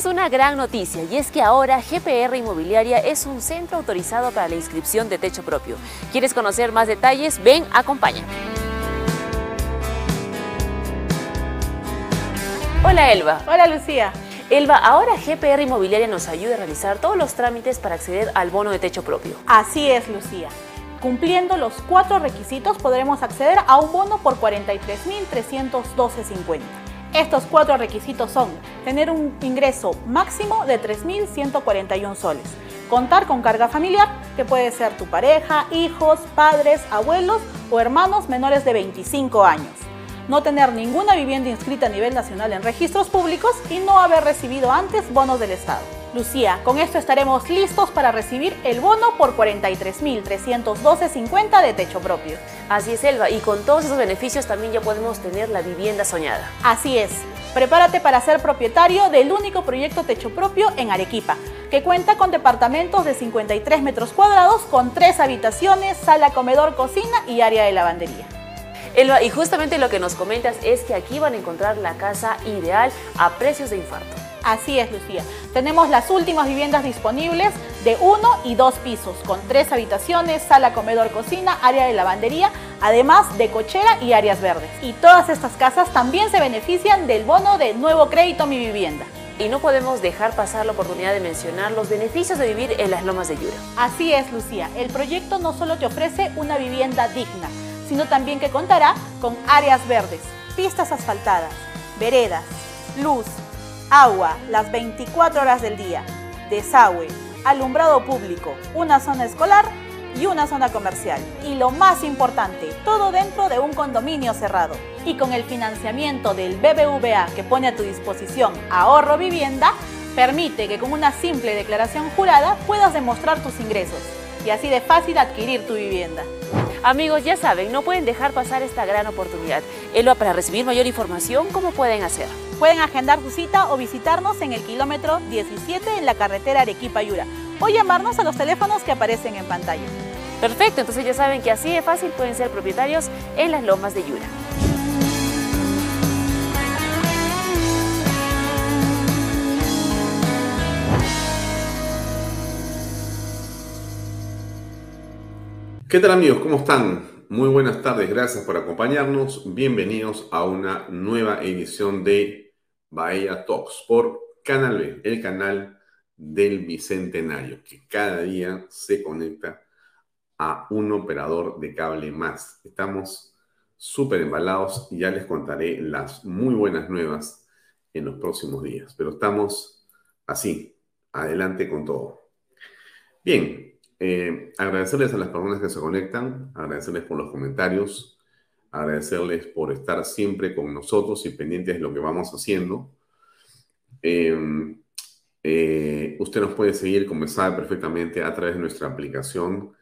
Tenemos una gran noticia y es que ahora GPR Inmobiliaria es un centro autorizado para la inscripción de techo propio. ¿Quieres conocer más detalles? Ven, acompaña. Hola Elba. Hola Lucía. Elba, ahora GPR Inmobiliaria nos ayuda a realizar todos los trámites para acceder al bono de techo propio. Así es, Lucía. Cumpliendo los cuatro requisitos podremos acceder a un bono por 43.312.50. Estos cuatro requisitos son tener un ingreso máximo de 3.141 soles, contar con carga familiar, que puede ser tu pareja, hijos, padres, abuelos o hermanos menores de 25 años, no tener ninguna vivienda inscrita a nivel nacional en registros públicos y no haber recibido antes bonos del Estado. Lucía, con esto estaremos listos para recibir el bono por 43.312.50 de techo propio. Así es, Elba, y con todos esos beneficios también ya podemos tener la vivienda soñada. Así es. Prepárate para ser propietario del único proyecto techo propio en Arequipa, que cuenta con departamentos de 53 metros cuadrados con tres habitaciones, sala, comedor, cocina y área de lavandería. Elba, y justamente lo que nos comentas es que aquí van a encontrar la casa ideal a precios de infarto. Así es, Lucía. Tenemos las últimas viviendas disponibles de uno y dos pisos, con tres habitaciones, sala, comedor, cocina, área de lavandería, además de cochera y áreas verdes. Y todas estas casas también se benefician del bono de nuevo crédito Mi Vivienda. Y no podemos dejar pasar la oportunidad de mencionar los beneficios de vivir en las lomas de Yura. Así es, Lucía. El proyecto no solo te ofrece una vivienda digna, sino también que contará con áreas verdes, pistas asfaltadas, veredas, luz, agua las 24 horas del día, desagüe, alumbrado público, una zona escolar y una zona comercial. Y lo más importante, todo dentro de un condominio cerrado. Y con el financiamiento del BBVA que pone a tu disposición ahorro vivienda, permite que con una simple declaración jurada puedas demostrar tus ingresos y así de fácil adquirir tu vivienda. Amigos, ya saben, no pueden dejar pasar esta gran oportunidad. Elba, para recibir mayor información, ¿cómo pueden hacer? Pueden agendar su cita o visitarnos en el kilómetro 17 en la carretera Arequipa-Yura o llamarnos a los teléfonos que aparecen en pantalla. Perfecto, entonces ya saben que así de fácil pueden ser propietarios en las lomas de Yura. ¿Qué tal amigos? ¿Cómo están? Muy buenas tardes, gracias por acompañarnos. Bienvenidos a una nueva edición de Bahía Talks por Canal B, el canal del Bicentenario, que cada día se conecta a un operador de cable más. Estamos súper embalados y ya les contaré las muy buenas nuevas en los próximos días, pero estamos así, adelante con todo. Bien, eh, agradecerles a las personas que se conectan, agradecerles por los comentarios, agradecerles por estar siempre con nosotros y pendientes de lo que vamos haciendo. Eh, eh, usted nos puede seguir, sabe perfectamente, a través de nuestra aplicación,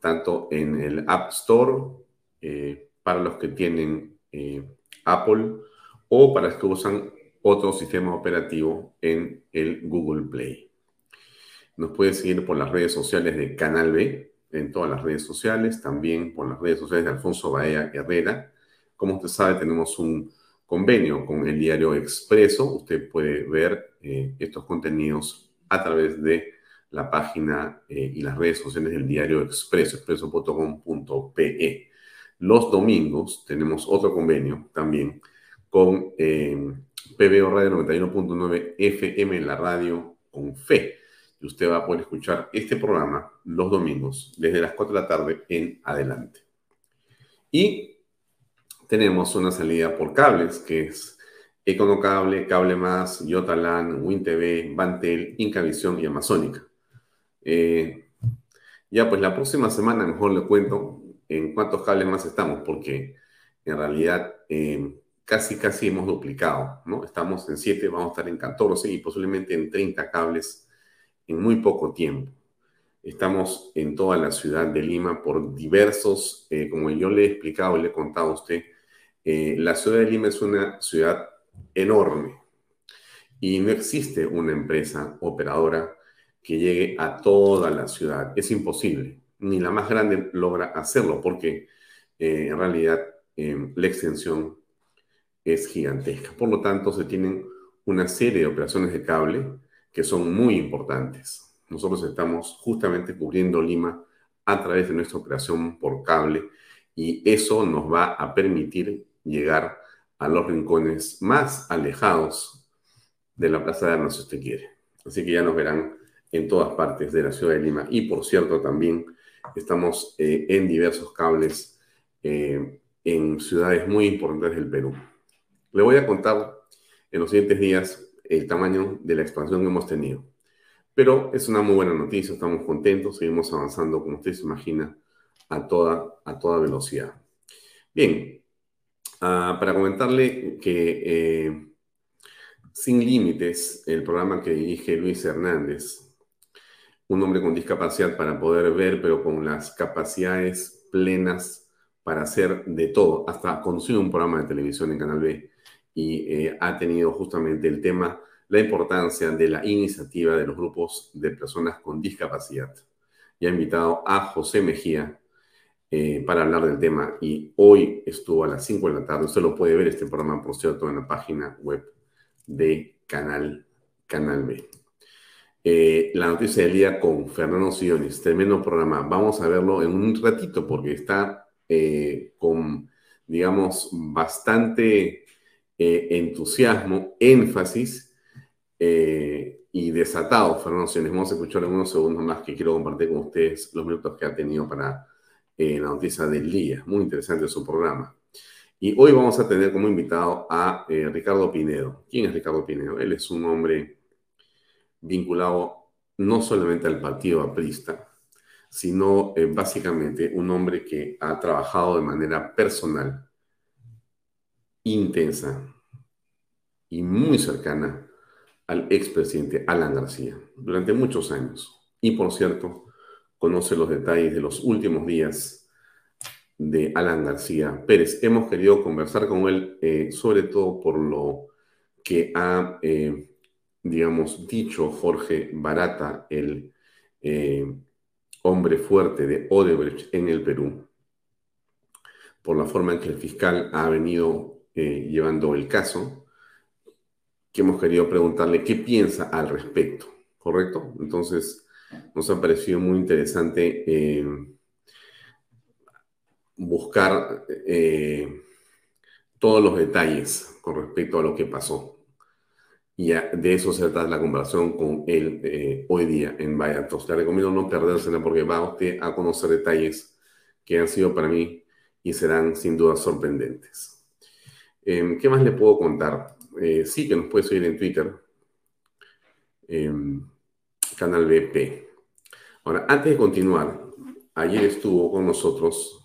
tanto en el App Store para los que tienen Apple o para los que usan otro sistema operativo en el Google Play. Nos puede seguir por las redes sociales de Canal B, en todas las redes sociales, también por las redes sociales de Alfonso Baea Herrera. Como usted sabe, tenemos un convenio con el diario Expreso. Usted puede ver eh, estos contenidos a través de la página eh, y las redes sociales del diario Expreso, expreso.com.pe. Los domingos tenemos otro convenio también con eh, PBO Radio 91.9 FM, la radio con fe y usted va a poder escuchar este programa los domingos desde las 4 de la tarde en adelante. Y tenemos una salida por cables que es Econocable, Cable Más, Yotalan, WinTV, Bantel, Incavisión y Amazónica. Eh, ya pues la próxima semana mejor le cuento en cuántos cables más estamos, porque en realidad eh, casi casi hemos duplicado, ¿no? Estamos en 7, vamos a estar en 14 y posiblemente en 30 cables en muy poco tiempo. Estamos en toda la ciudad de Lima por diversos, eh, como yo le he explicado y le he contado a usted, la ciudad de Lima es una ciudad enorme y no existe una empresa operadora que llegue a toda la ciudad. Es imposible. Ni la más grande logra hacerlo porque eh, en realidad em, la extensión es gigantesca. Por lo tanto, se tienen una serie de operaciones de cable que son muy importantes. Nosotros estamos justamente cubriendo Lima a través de nuestra operación por cable y eso nos va a permitir llegar a los rincones más alejados de la Plaza de Armas, si usted quiere. Así que ya nos verán en todas partes de la ciudad de Lima. Y por cierto, también estamos eh, en diversos cables eh, en ciudades muy importantes del Perú. Le voy a contar en los siguientes días el tamaño de la expansión que hemos tenido. Pero es una muy buena noticia, estamos contentos, seguimos avanzando, como usted se imagina, a toda, a toda velocidad. Bien, Ah, para comentarle que eh, Sin Límites, el programa que dirige Luis Hernández, un hombre con discapacidad para poder ver, pero con las capacidades plenas para hacer de todo, hasta conducir un programa de televisión en Canal B, y eh, ha tenido justamente el tema, la importancia de la iniciativa de los grupos de personas con discapacidad. Y ha invitado a José Mejía, eh, para hablar del tema y hoy estuvo a las 5 de la tarde. Usted lo puede ver este programa, por cierto, en la página web de Canal, Canal B. Eh, la noticia del día con Fernando Sionis, tremendo programa. Vamos a verlo en un ratito porque está eh, con, digamos, bastante entusiasmo, énfasis y desatado Fernando Sionis. Vamos a escuchar en unos segundos más que quiero compartir con ustedes los minutos que ha tenido para en la noticia del día. Muy interesante su programa. Y hoy vamos a tener como invitado a eh, Ricardo Pinedo. ¿Quién es Ricardo Pinedo? Él es un hombre vinculado no solamente al partido aprista, sino eh, básicamente un hombre que ha trabajado de manera personal, intensa y muy cercana al expresidente Alan García durante muchos años. Y por cierto, conoce los detalles de los últimos días de Alan García Pérez. Hemos querido conversar con él eh, sobre todo por lo que ha, eh, digamos, dicho Jorge Barata, el eh, hombre fuerte de Odebrecht en el Perú, por la forma en que el fiscal ha venido llevando el caso, que hemos querido preguntarle qué piensa al respecto, ¿correcto? Entonces, nos ha parecido muy interesante eh, buscar eh, todos los detalles con respecto a lo que pasó. Y de eso se trata la comparación con él eh, hoy día en Vallatos. Le recomiendo no perdérsela porque va usted a conocer detalles que han sido para mí y serán sin duda sorprendentes. ¿Qué más le puedo contar? sí, que nos puede seguir en Twitter. Canal BP. Ahora, antes de continuar, ayer estuvo con nosotros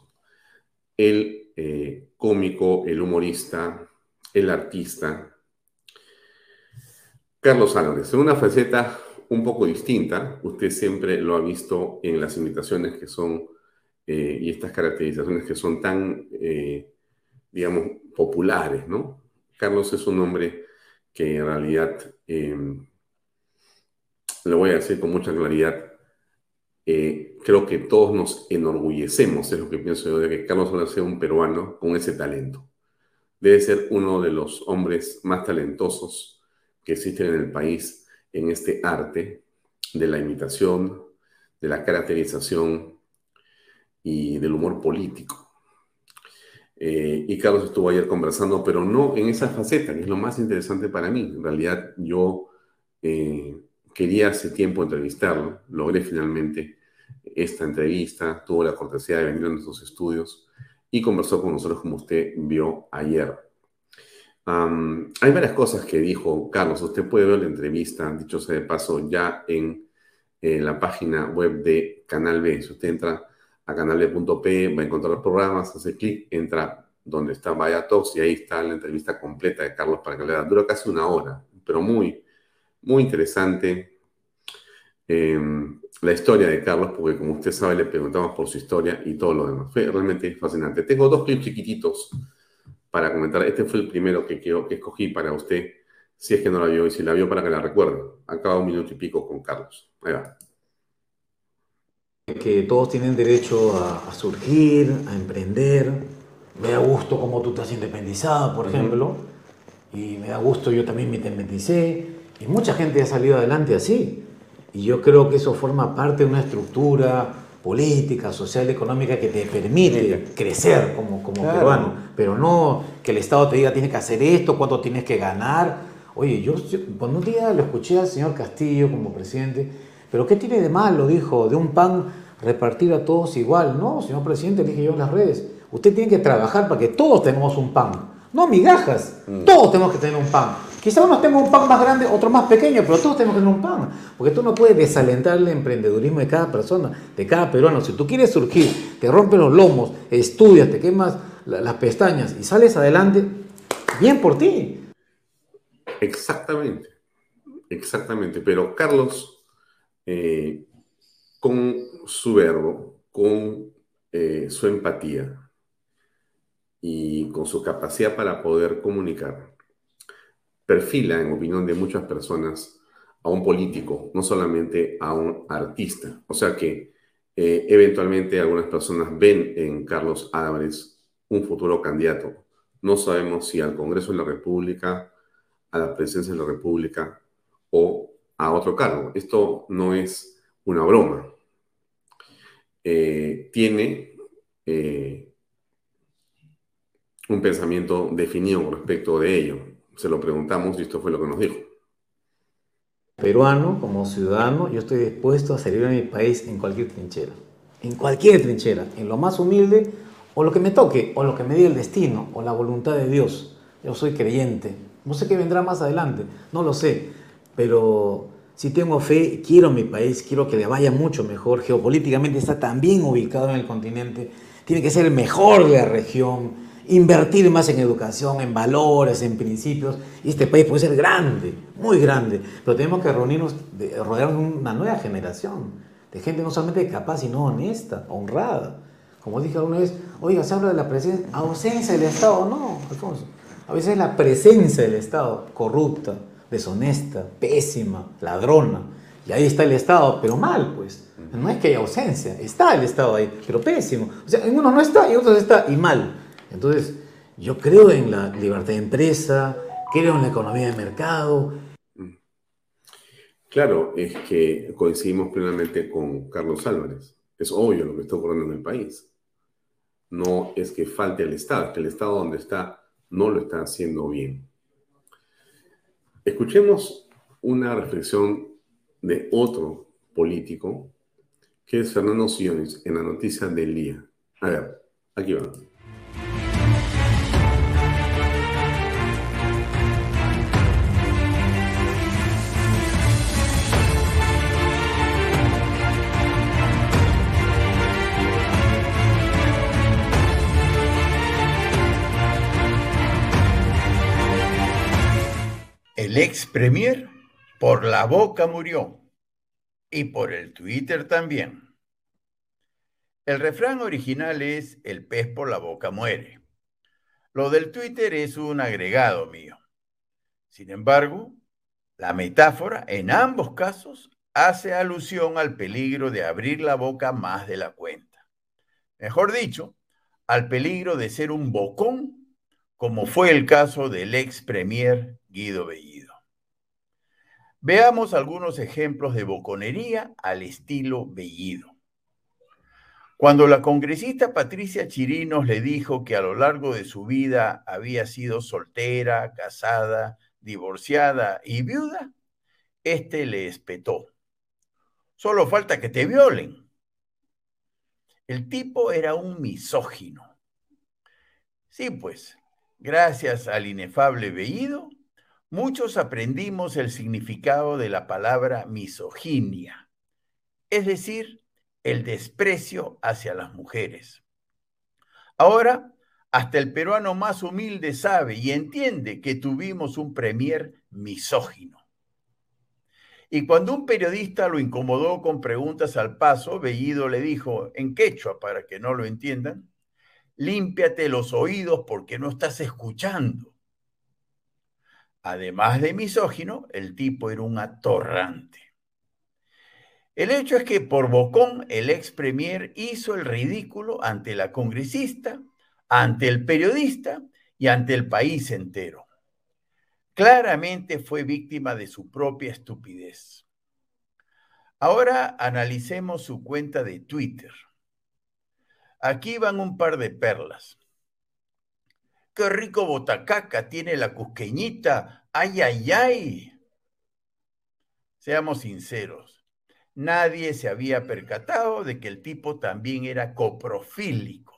el eh, cómico, el humorista, el artista, Carlos Álvarez, en una faceta un poco distinta. Usted siempre lo ha visto en las imitaciones que son eh, y estas caracterizaciones que son tan, eh, digamos, populares, ¿no? Carlos es un hombre que en realidad le voy a decir con mucha claridad, eh, creo que todos nos enorgullecemos, es lo que pienso yo, de que Carlos sea un peruano con ese talento. Debe ser uno de los hombres más talentosos que existen en el país en este arte de la imitación, de la caracterización y del humor político. Eh, y Carlos estuvo ayer conversando, pero no en esa faceta, que es lo más interesante para mí. En realidad yo... Eh, quería hace tiempo entrevistarlo, logré finalmente esta entrevista, tuvo la cortesía de venir a nuestros estudios y conversó con nosotros como usted vio ayer. hay varias cosas que dijo Carlos, usted puede ver la entrevista, dicho sea de paso, ya en, la página web de Canal B. Si usted entra a canalb.p, va a encontrar programas, hace clic, entra donde está Vaya Talks y ahí está la entrevista completa de Carlos para que le Dura casi una hora, pero muy, muy interesante. Em, la historia de Carlos, porque como usted sabe, le preguntamos por su historia y todo lo demás. Fue realmente fascinante. Tengo dos clips chiquititos para comentar. Este fue el primero que, quiero, que escogí para usted, si es que no la vio y si la vio para que la recuerde. Acaba un minuto y pico con Carlos. Ahí va. Que todos tienen derecho a, surgir, a emprender. Me da gusto como tú te has independizado, por ejemplo. Y me da gusto, yo también me independicé. Y mucha gente ha salido adelante así. Y yo creo que eso forma parte de una estructura política, social, económica que te permite crecer como, como peruano. Pero no que el Estado te diga tienes que hacer esto, cuánto tienes que ganar. Oye, yo, cuando un día lo escuché al señor Castillo como presidente, pero ¿qué tiene de malo? Dijo, de un pan repartir a todos igual. No, señor presidente, dije yo en las redes. Usted tiene que trabajar para que todos tengamos un pan. No migajas. Mm. Todos tenemos que tener un pan. Quizá uno tenga un pan más grande, otro más pequeño, pero todos tenemos que tener un pan. Porque tú no puedes desalentar el emprendedurismo de cada persona, de cada peruano. Si tú quieres surgir, te rompes los lomos, estudias, te quemas las pestañas y sales adelante, bien por ti. Exactamente, exactamente. Pero Carlos, eh, con su verbo, con eh, su empatía y con su capacidad para poder comunicar, perfila, en opinión de muchas personas, a un político, no solamente a un artista. O sea que eh, eventualmente algunas personas ven en Carlos Álvarez un futuro candidato. No sabemos si al Congreso de la República, a la presidencia de la República o a otro cargo. Esto no es una broma. Eh, tiene eh, un pensamiento definido respecto de ello se lo preguntamos y esto fue lo que nos dijo. Peruano, como ciudadano, yo estoy dispuesto a servir a mi país en cualquier trinchera. En cualquier trinchera, en lo más humilde, o lo que me toque, o lo que me diga el destino, o la voluntad de Dios. Yo soy creyente. No sé qué vendrá más adelante, no lo sé. Pero si tengo fe, quiero mi país, quiero que le vaya mucho mejor. Geopolíticamente está tan ubicado en el continente. Tiene que ser el mejor de la región invertir más en educación, en valores, en principios. Y este país puede ser grande, muy grande, pero tenemos que reunirnos, rodearnos de una nueva generación, de gente no solamente capaz, sino honesta, honrada. Como dije alguna vez, oiga, se habla de la presencia, ausencia del Estado. No, Alfonso. A veces es la presencia del Estado, corrupta, deshonesta, pésima, ladrona. Y ahí está el Estado, pero mal, pues. No es que haya ausencia, está el Estado ahí, pero pésimo. O sea, en uno no está y en otros está y mal. Entonces, yo creo en la libertad de empresa, creo en la economía de mercado. Claro, es que coincidimos plenamente con Carlos Álvarez. Es obvio lo que está ocurriendo en el país. No es que falte el Estado, que el Estado donde está no lo está haciendo bien. Escuchemos una reflexión de otro político, que es Fernando Siones, en la noticia del día. A ver, aquí va. Ex premier por la boca murió y por el Twitter también. El refrán original es el pez por la boca muere. Lo del Twitter es un agregado mío. Sin embargo, la metáfora en ambos casos hace alusión al peligro de abrir la boca más de la cuenta. Mejor dicho, al peligro de ser un bocón, como fue el caso del ex premier Guido Bellido. Veamos algunos ejemplos de boconería al estilo Bellido. Cuando la congresista Patricia Chirinos le dijo que a lo largo de su vida había sido soltera, casada, divorciada y viuda, Este le espetó. Solo falta que te violen. El tipo era un misógino. Sí, pues, gracias al inefable veído, muchos aprendimos el significado de la palabra misoginia, es decir, el desprecio hacia las mujeres. Ahora, hasta el peruano más humilde sabe y entiende que tuvimos un premier misógino. Y cuando un periodista lo incomodó con preguntas al paso, Bellido le dijo en quechua, para que no lo entiendan, límpiate los oídos porque no estás escuchando. Además de misógino, el tipo era un atorrante. El hecho es que por bocón el ex premier hizo el ridículo ante la congresista ante el periodista y ante el país entero. Claramente fue víctima de su propia estupidez. Ahora analicemos su cuenta de Twitter. Aquí van un par de perlas. Qué rico botacaca tiene la cusqueñita. Ay, ay, ay. Seamos sinceros. Nadie se había percatado de que el tipo también era coprofílico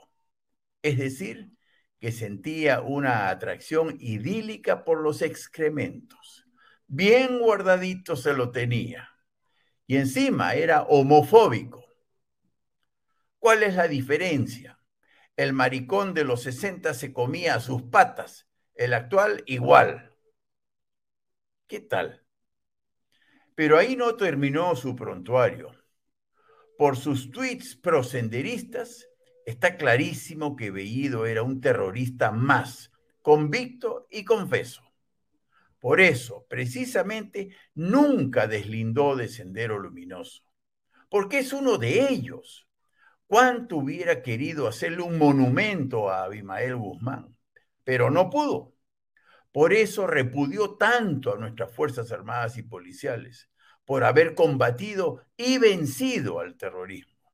es decir, que sentía una atracción idílica por los excrementos. Bien guardadito se lo tenía. Y encima era homofóbico. ¿Cuál es la diferencia? El maricón de los 60 se comía a sus patas, el actual igual. ¿Qué tal? Pero ahí no terminó su prontuario. Por sus tweets prosenderistas, está clarísimo que Bellido era un terrorista más, convicto y confeso. Por eso, precisamente, nunca deslindó de Sendero Luminoso, porque es uno de ellos. ¿Cuánto hubiera querido hacerle un monumento a Abimael Guzmán? Pero no pudo. Por eso repudió tanto a nuestras Fuerzas Armadas y Policiales, por haber combatido y vencido al terrorismo.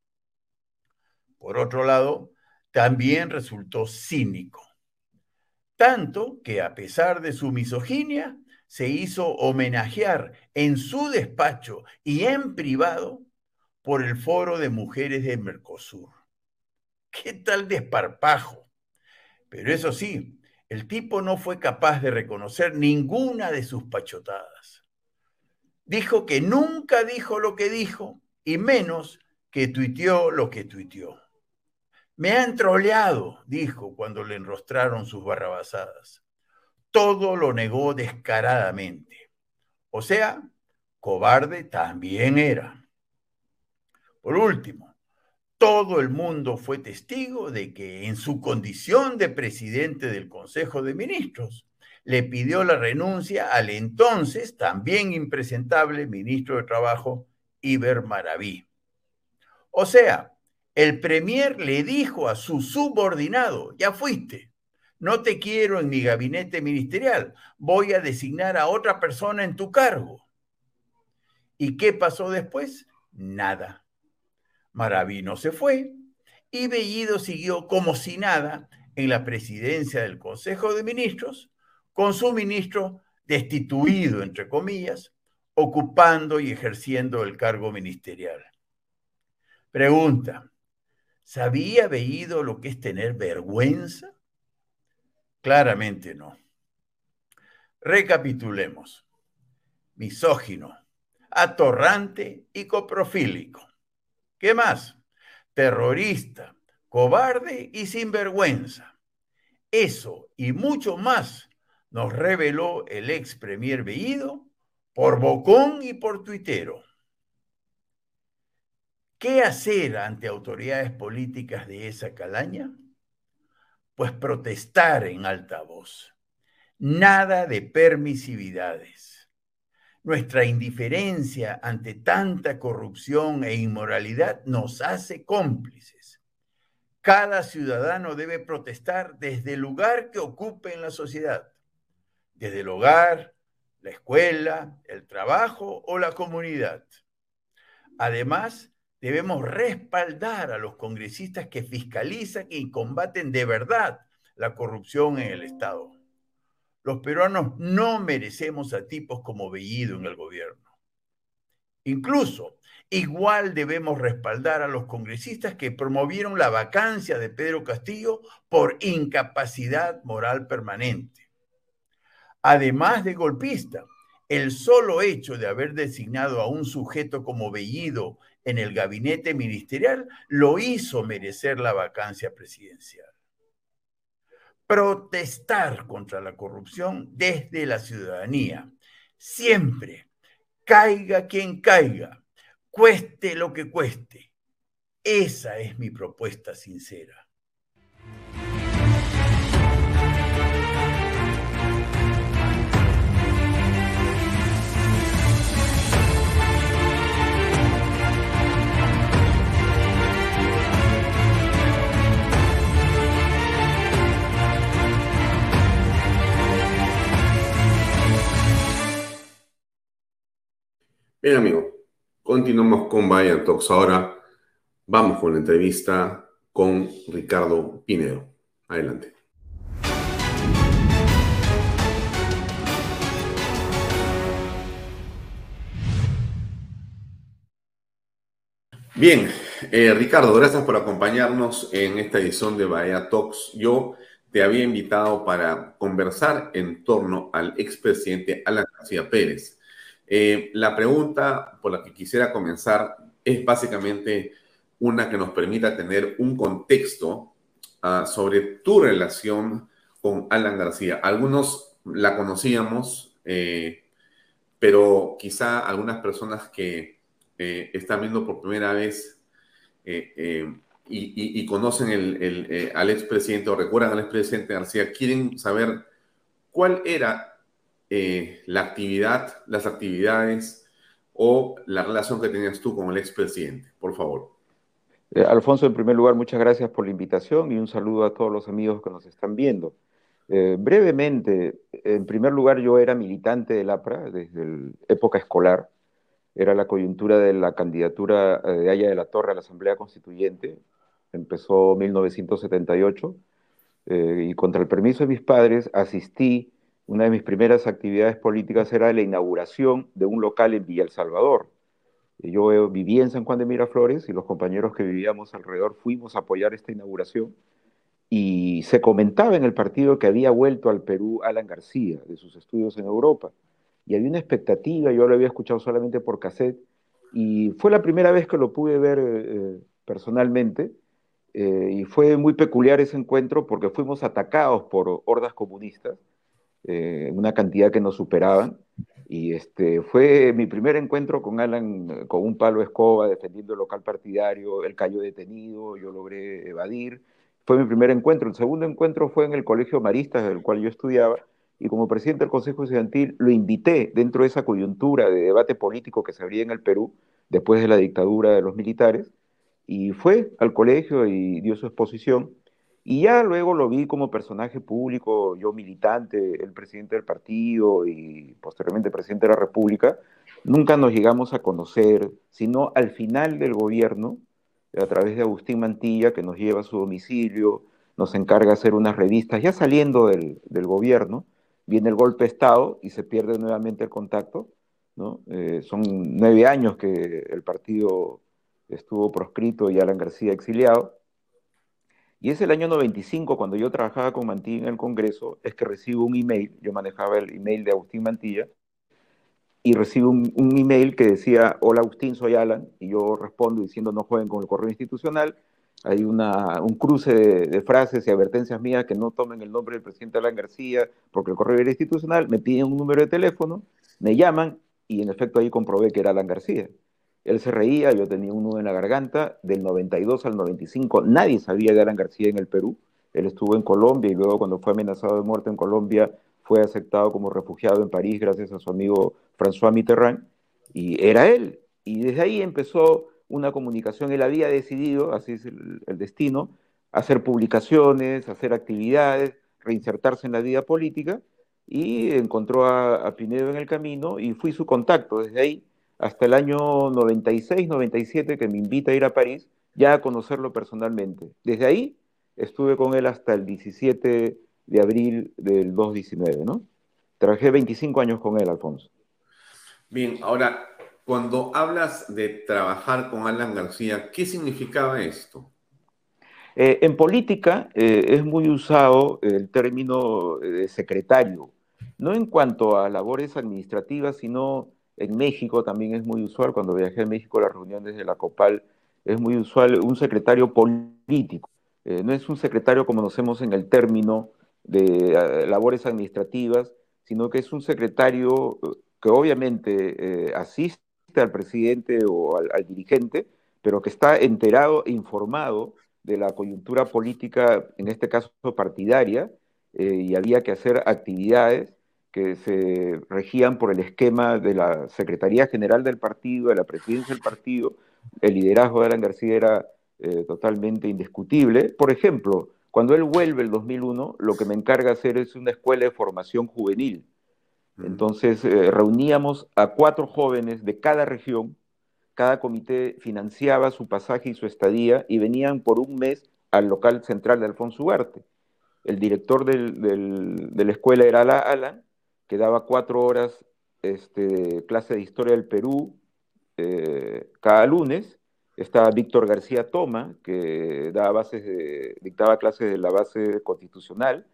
Por otro lado, también resultó cínico. Tanto que a pesar de su misoginia, se hizo homenajear en su despacho y en privado por el Foro de Mujeres de Mercosur. ¿Qué tal desparpajo? Pero eso sí, el tipo no fue capaz de reconocer ninguna de sus pachotadas. Dijo que nunca dijo lo que dijo y menos que tuiteó lo que tuiteó. Me han troleado, dijo cuando le enrostraron sus barrabasadas. Todo lo negó descaradamente. O sea, cobarde también era. Por último, todo el mundo fue testigo de que en su condición de presidente del Consejo de Ministros, le pidió la renuncia al entonces también impresentable ministro de Trabajo, Iber Maraví. O sea, el premier le dijo a su subordinado, ya fuiste, no te quiero en mi gabinete ministerial, voy a designar a otra persona en tu cargo. ¿Y qué pasó después? Nada. Maravino se fue y Bellido siguió como si nada en la presidencia del Consejo de Ministros, con su ministro destituido, entre comillas, ocupando y ejerciendo el cargo ministerial. Pregunta, ¿Sabía Veído lo que es tener vergüenza? Claramente no. Recapitulemos. Misógino, atorrante y coprofílico. ¿Qué más? Terrorista, cobarde y sinvergüenza. Eso y mucho más nos reveló el ex premier Veído por bocón y por tuitero. ¿Qué hacer ante autoridades políticas de esa calaña? Pues protestar en alta voz. Nada de permisividades. Nuestra indiferencia ante tanta corrupción e inmoralidad nos hace cómplices. Cada ciudadano debe protestar desde el lugar que ocupe en la sociedad, desde el hogar, la escuela, el trabajo o la comunidad. Además, Debemos respaldar a los congresistas que fiscalizan y combaten de verdad la corrupción en el Estado. Los peruanos no merecemos a tipos como Bellido en el gobierno. Incluso, igual debemos respaldar a los congresistas que promovieron la vacancia de Pedro Castillo por incapacidad moral permanente. Además de golpista, el solo hecho de haber designado a un sujeto como Bellido en el gabinete ministerial lo hizo merecer la vacancia presidencial. Protestar contra la corrupción desde la ciudadanía, siempre, caiga quien caiga, cueste lo que cueste. Esa es mi propuesta sincera. Bien, amigo, continuamos con Bayern Talks. Ahora vamos con la entrevista con Ricardo Pinedo. Adelante. Bien, eh, Ricardo, gracias por acompañarnos en esta edición de Bahía Talks. Yo te había invitado para conversar en torno al expresidente Alan García Pérez. Eh, la pregunta por la que quisiera comenzar es básicamente una que nos permita tener un contexto ah, sobre tu relación con Alan García. Algunos la conocíamos, eh, pero quizá algunas personas que eh, están viendo por primera vez y, conocen el, al expresidente o recuerdan al expresidente García, quieren saber cuál era eh, la actividad, las actividades o la relación que tenías tú con el expresidente, por favor. Eh, Alfonso, en primer lugar, muchas gracias por la invitación y un saludo a todos los amigos que nos están viendo. Eh, brevemente, en primer lugar, yo era militante del APRA desde la época escolar. Era la coyuntura de la candidatura de Haya de la Torre a la Asamblea Constituyente. Empezó 1978 y contra el permiso de mis padres asistí una de mis primeras actividades políticas era la inauguración de un local en Villa El Salvador. Yo eh, vivía en San Juan de Miraflores y los compañeros que vivíamos alrededor fuimos a apoyar esta inauguración y se comentaba en el partido que había vuelto al Perú Alan García de sus estudios en Europa y había una expectativa, yo lo había escuchado solamente por cassette y fue la primera vez que lo pude ver eh, personalmente eh, y fue muy peculiar ese encuentro porque fuimos atacados por hordas comunistas eh, una cantidad que nos superaban. Y este, fue mi primer encuentro con Alan eh, con un palo escoba defendiendo el local partidario. Él cayó detenido, yo logré evadir. Fue mi primer encuentro. El segundo encuentro fue en el Colegio Maristas, del cual yo estudiaba. Y como presidente del Consejo Estudiantil lo invité dentro de esa coyuntura de debate político que se abría en el Perú después de la dictadura de los militares. Y fue al colegio y dio su exposición. Y ya luego lo vi como personaje público, yo militante, el presidente del partido y posteriormente presidente de la República. Nunca nos llegamos a conocer, sino al final del gobierno, a través de Agustín Mantilla, que nos lleva a su domicilio, nos encarga hacer unas revistas, ya saliendo del, del gobierno, viene el golpe de Estado y se pierde nuevamente el contacto. ¿no? Eh, son nueve años que el partido estuvo proscrito y Alan García exiliado. Y es el año 95, cuando yo trabajaba con Mantilla en el Congreso, es que recibo un email, yo manejaba el email de Agustín Mantilla, y recibo un, email que decía, hola Agustín, soy Alan, y yo respondo diciendo no jueguen con el correo institucional, hay una, un cruce de, frases y advertencias mías que no tomen el nombre del presidente Alan García porque el correo era institucional, me piden un número de teléfono, me llaman y en efecto ahí comprobé que era Alan García. Él se reía, yo tenía un nudo en la garganta. Del 92 al 95 nadie sabía de Alan García en el Perú. Él estuvo en Colombia y luego cuando fue amenazado de muerte en Colombia fue aceptado como refugiado en París gracias a su amigo François Mitterrand. Y era él. Y desde ahí empezó una comunicación. Él había decidido, así es el, destino, hacer publicaciones, hacer actividades, reinsertarse en la vida política y encontró a, a Pinedo en el camino y fui su contacto. Desde ahí hasta el año 96, 97, que me invita a ir a París, ya a conocerlo personalmente. Desde ahí estuve con él hasta el 17 de abril del 2019, ¿no? Trabajé 25 años con él, Alfonso. Bien, ahora, Cuando hablas de trabajar con Alan García, ¿qué significaba esto? Eh, en política eh, es muy usado el término de secretario, no en cuanto a labores administrativas, sino en México también es muy usual, cuando viajé a México las reuniones de la COPAL, es muy usual un secretario político. Eh, no es un secretario como conocemos en el término de labores administrativas, sino que es un secretario que obviamente asiste al presidente o al, dirigente, pero que está enterado e informado de la coyuntura política, en este caso partidaria, eh, y había que hacer actividades que se regían por el esquema de la Secretaría General del partido, de la presidencia del partido, el liderazgo de Alan García era eh, totalmente indiscutible. Por ejemplo, cuando él vuelve el 2001, lo que me encarga hacer es una escuela de formación juvenil, entonces eh, reuníamos a cuatro jóvenes de cada región, cada comité financiaba su pasaje y su estadía y venían por un mes al local central de Alfonso Ugarte. El director de la escuela era Alan, que daba cuatro horas este, clase de historia del Perú eh, cada lunes. Estaba Víctor García Toma, que daba bases dictaba clases de la base constitucional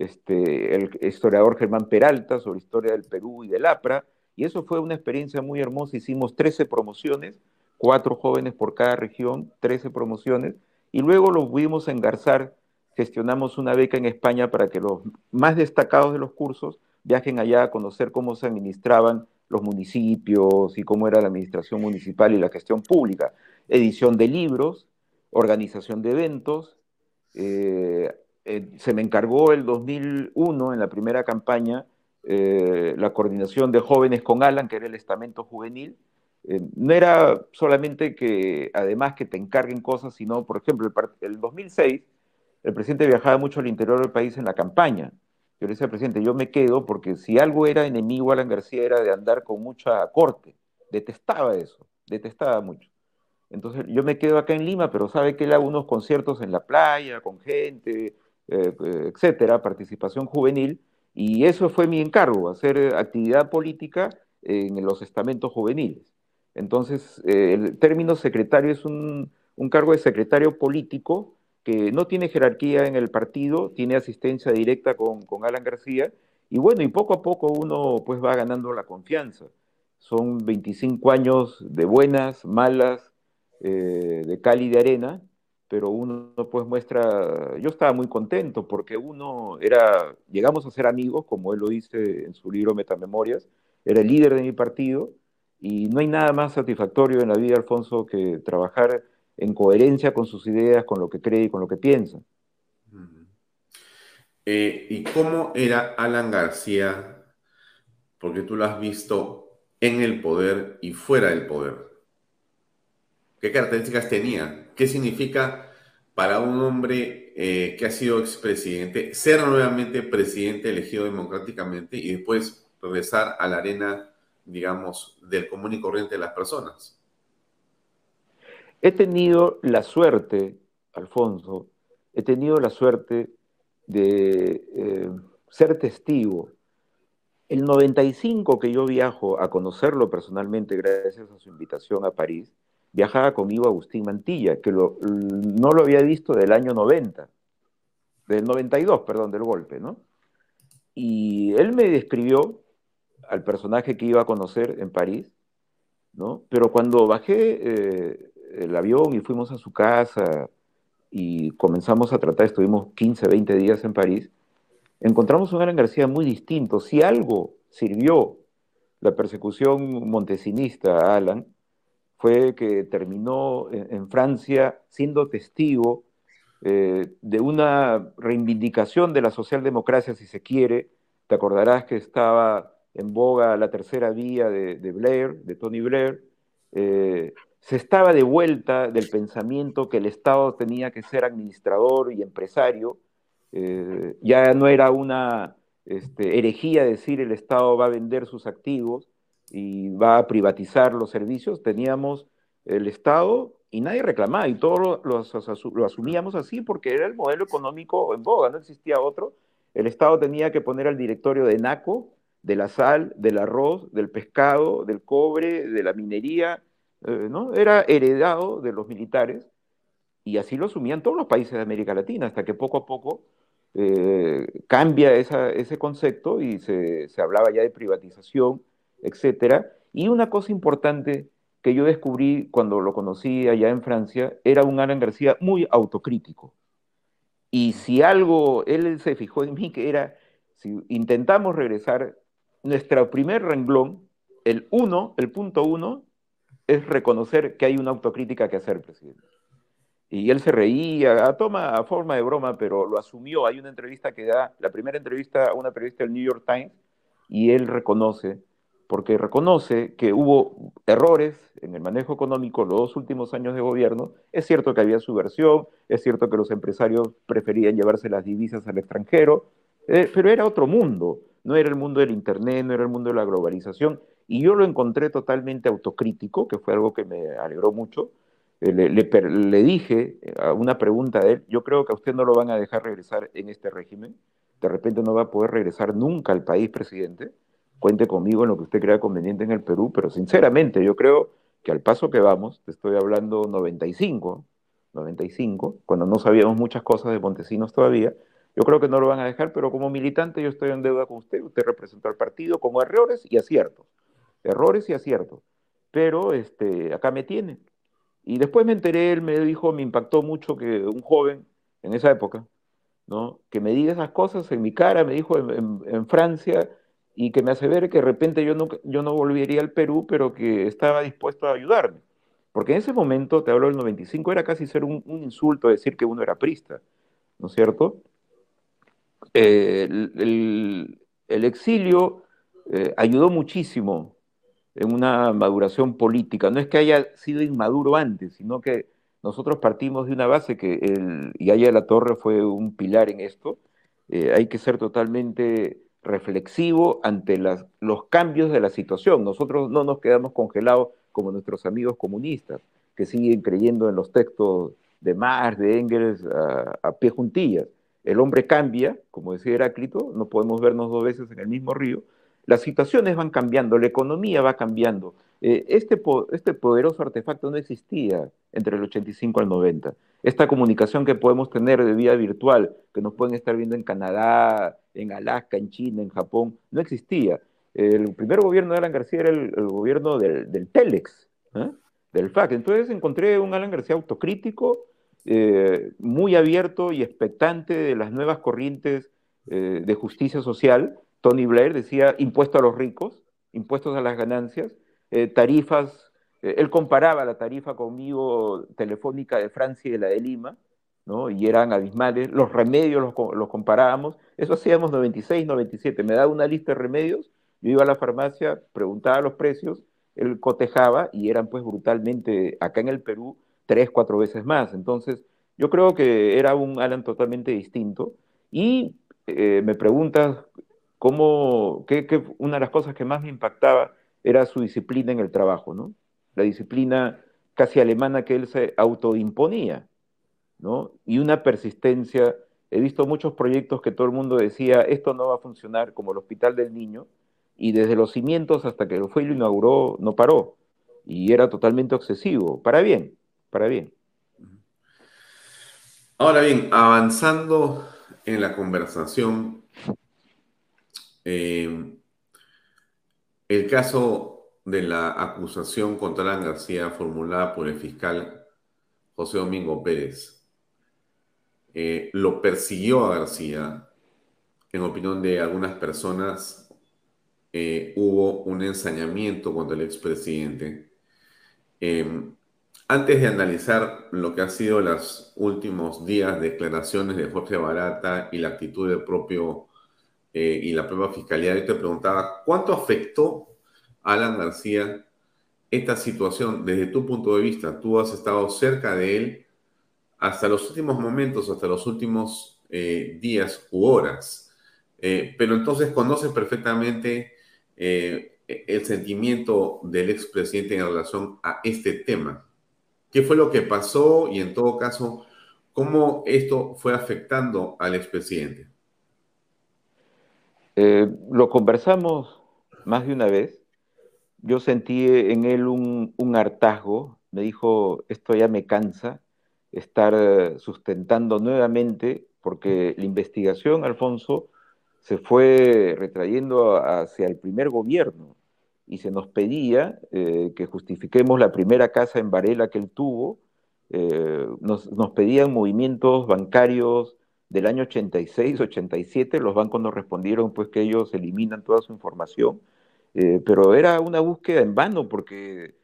este, el historiador Germán Peralta sobre historia del Perú y del APRA, y eso fue una experiencia muy hermosa. Hicimos 13 promociones, cuatro jóvenes por cada región, 13 promociones, y luego lo pudimos engarzar, gestionamos una beca en España para que los más destacados de los cursos viajen allá a conocer cómo se administraban los municipios y cómo era la administración municipal y la gestión pública. Edición de libros, organización de eventos, eh, eh, se me encargó el 2001, en la primera campaña, eh, la coordinación de jóvenes con Alan, que era el estamento juvenil. No era solamente que, además, que te encarguen cosas, sino, por ejemplo, el, el 2006, el presidente viajaba mucho al interior del país en la campaña. Yo le decía al presidente, yo me quedo porque si algo era enemigo Alan García era de andar con mucha corte. Detestaba eso, detestaba mucho. Entonces yo me quedo acá en Lima, pero sabe que él hago unos conciertos en la playa, con gente, eh, etcétera, participación juvenil, y eso fue mi encargo, hacer eh, actividad política en los estamentos juveniles. Entonces, eh, el término secretario es un, cargo de secretario político no tiene jerarquía en el partido, tiene asistencia directa con, Alan García, y bueno, y poco a poco uno pues va ganando la confianza. Son 25 años de buenas, malas, de cal y de arena, pero uno pues muestra, yo estaba muy contento porque uno era, llegamos a ser amigos, como él lo dice en su libro Metamemorias, era el líder de mi partido y no hay nada más satisfactorio en la vida, Alfonso, que trabajar en coherencia con sus ideas, con lo que cree y con lo que piensa. Eh, ¿Y cómo era Alan García? Porque tú lo has visto en el poder y fuera del poder. ¿Qué características tenía? ¿Qué significa para un hombre eh, que ha sido expresidente ser nuevamente presidente elegido democráticamente y después regresar a la arena, digamos, del común y corriente de las personas? He tenido la suerte, Alfonso, he tenido la suerte de eh, ser testigo. El 95 que yo viajo a conocerlo personalmente gracias a su invitación a París, viajaba conmigo Agustín Mantilla, que no lo había visto del año 90, del 92, perdón, del golpe, ¿no? Y él me describió al personaje que iba a conocer en París, ¿no? Pero cuando bajé eh, el avión y fuimos a su casa y comenzamos a tratar, estuvimos 15, 20 días en París, encontramos un Alan García muy distinto. Si algo sirvió la persecución montesinista a Alan, fue que terminó en, Francia siendo testigo eh, de una reivindicación de la socialdemocracia, si se quiere. Te acordarás que estaba en boga la tercera vía de, Blair, de Tony Blair. Eh, se estaba de vuelta del pensamiento que el Estado tenía que ser administrador y empresario. Eh, ya no era una este, herejía decir el Estado va a vender sus activos, y va a privatizar los servicios, teníamos el Estado y nadie reclamaba y todos lo, asumíamos así porque era el modelo económico en boga, no existía otro. El Estado tenía que poner al directorio de NACO de la sal, del arroz, del pescado, del cobre, de la minería, eh, ¿no? Era heredado de los militares y así lo asumían todos los países de América Latina, hasta que poco a poco eh, cambia ese concepto y se, se, hablaba ya de privatización, etc. Y una cosa importante que yo descubrí cuando lo conocí allá en Francia era un Alan García muy autocrítico. Y si algo, él se fijó en mí que era, si intentamos regresar, nuestro primer renglón, el uno, el punto uno, es reconocer que hay una autocrítica que hacer, presidente. Y él se reía, a, toma, a forma de broma, pero lo asumió. Hay una entrevista que da, la primera entrevista a una periodista del New York Times, y él reconoce, porque reconoce que hubo errores en el manejo económico los dos últimos años de gobierno. Es cierto que había subversión, es cierto que los empresarios preferían llevarse las divisas al extranjero, eh, pero era otro mundo. No era el mundo del Internet, no era el mundo de la globalización. Y yo lo encontré totalmente autocrítico, que fue algo que me alegró mucho. Eh, le, dije eh, a una pregunta de él, yo creo que a usted no lo van a dejar regresar en este régimen, de repente no va a poder regresar nunca al país, presidente, cuente conmigo en lo que usted crea conveniente en el Perú, pero sinceramente yo creo que al paso que vamos, te estoy hablando 95, 95, cuando no sabíamos muchas cosas de Montesinos todavía, yo creo que no lo van a dejar, pero como militante yo estoy en deuda con usted, usted representa al partido como errores y aciertos, errores y aciertos, pero este, acá me tiene, y después me enteré, él me dijo, me impactó mucho que un joven en esa época, ¿no? que me diga esas cosas en mi cara, me dijo en, Francia, y que me hace ver que de repente yo no, yo no volvería al Perú, pero que estaba dispuesto a ayudarme. Porque en ese momento, te hablo del 95, era casi ser un, insulto decir que uno era prista, ¿no es cierto? Eh, el, exilio eh, ayudó muchísimo en una maduración política. No es que haya sido inmaduro antes, sino que nosotros partimos de una base que el Yaya la Torre fue un pilar en esto. Eh, hay que ser totalmente reflexivo ante los cambios de la situación. Nosotros no nos quedamos congelados como nuestros amigos comunistas, que siguen creyendo en los textos de Marx, de Engels, a, a pie juntillas. El hombre cambia, como decía Heráclito, no podemos vernos dos veces en el mismo río, las situaciones van cambiando, la economía va cambiando. Eh, este, este poderoso artefacto no existía entre el 85 al 90. Esta comunicación que podemos tener de vía virtual, que nos pueden estar viendo en Canadá, en Alaska, en China, en Japón, no existía. El primer gobierno de Alan García era el, gobierno del, Telex, ¿eh? del FAC. Entonces encontré un Alan García autocrítico, eh, muy abierto y expectante de las nuevas corrientes de justicia social, Tony Blair decía impuesto a los ricos, impuestos a las ganancias, eh, tarifas, eh, él comparaba la tarifa conmigo telefónica de Francia y de la de Lima, ¿no? y eran abismales, los remedios los, los comparábamos, eso hacíamos 96, 97, me daba una lista de remedios, yo iba a la farmacia, preguntaba los precios, él cotejaba y eran pues brutalmente, acá en el Perú, tres, cuatro veces más. Entonces, yo creo que era un Alan totalmente distinto. Y eh, me preguntas cómo, que, una de las cosas que más me impactaba era su disciplina en el trabajo, ¿no? La disciplina casi alemana que él se autoimponía, ¿no? Y una persistencia. He visto muchos proyectos que todo el mundo decía, esto no va a funcionar, como el Hospital del Niño, y desde los cimientos hasta que lo fue y lo inauguró, no paró. Y era totalmente obsesivo, para bien, para bien. Ahora bien, avanzando en la conversación, eh, el caso de la acusación contra Alan García formulada por el fiscal José Domingo Pérez eh, lo persiguió a García. En opinión de algunas personas, eh, hubo un ensañamiento contra el expresidente. antes de analizar lo que han sido los últimos días, declaraciones de Jorge Barata y la actitud del propio eh, y la propia fiscalía, yo te preguntaba, ¿cuánto afectó a Alan García esta situación desde tu punto de vista? Tú has estado cerca de él hasta los últimos momentos, hasta los últimos eh, días u horas, eh, pero entonces conoces perfectamente el sentimiento del expresidente en relación a este tema. ¿Qué fue lo que pasó y en todo caso, cómo esto fue afectando al expresidente? Eh, lo conversamos más de una vez. Yo sentí en él un, un hartazgo. Me dijo, esto ya me cansa, estar eh, sustentando nuevamente, porque la investigación, Alfonso, se fue retrayendo hacia el primer gobierno y se nos pedía eh, que justifiquemos la primera casa en Varela que él tuvo, nos, nos, pedían movimientos bancarios del año 86, 87, los bancos nos respondieron pues que ellos eliminan toda su información, eh, pero era una búsqueda en vano porque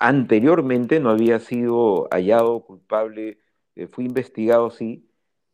anteriormente no había sido hallado culpable, fui investigado sí,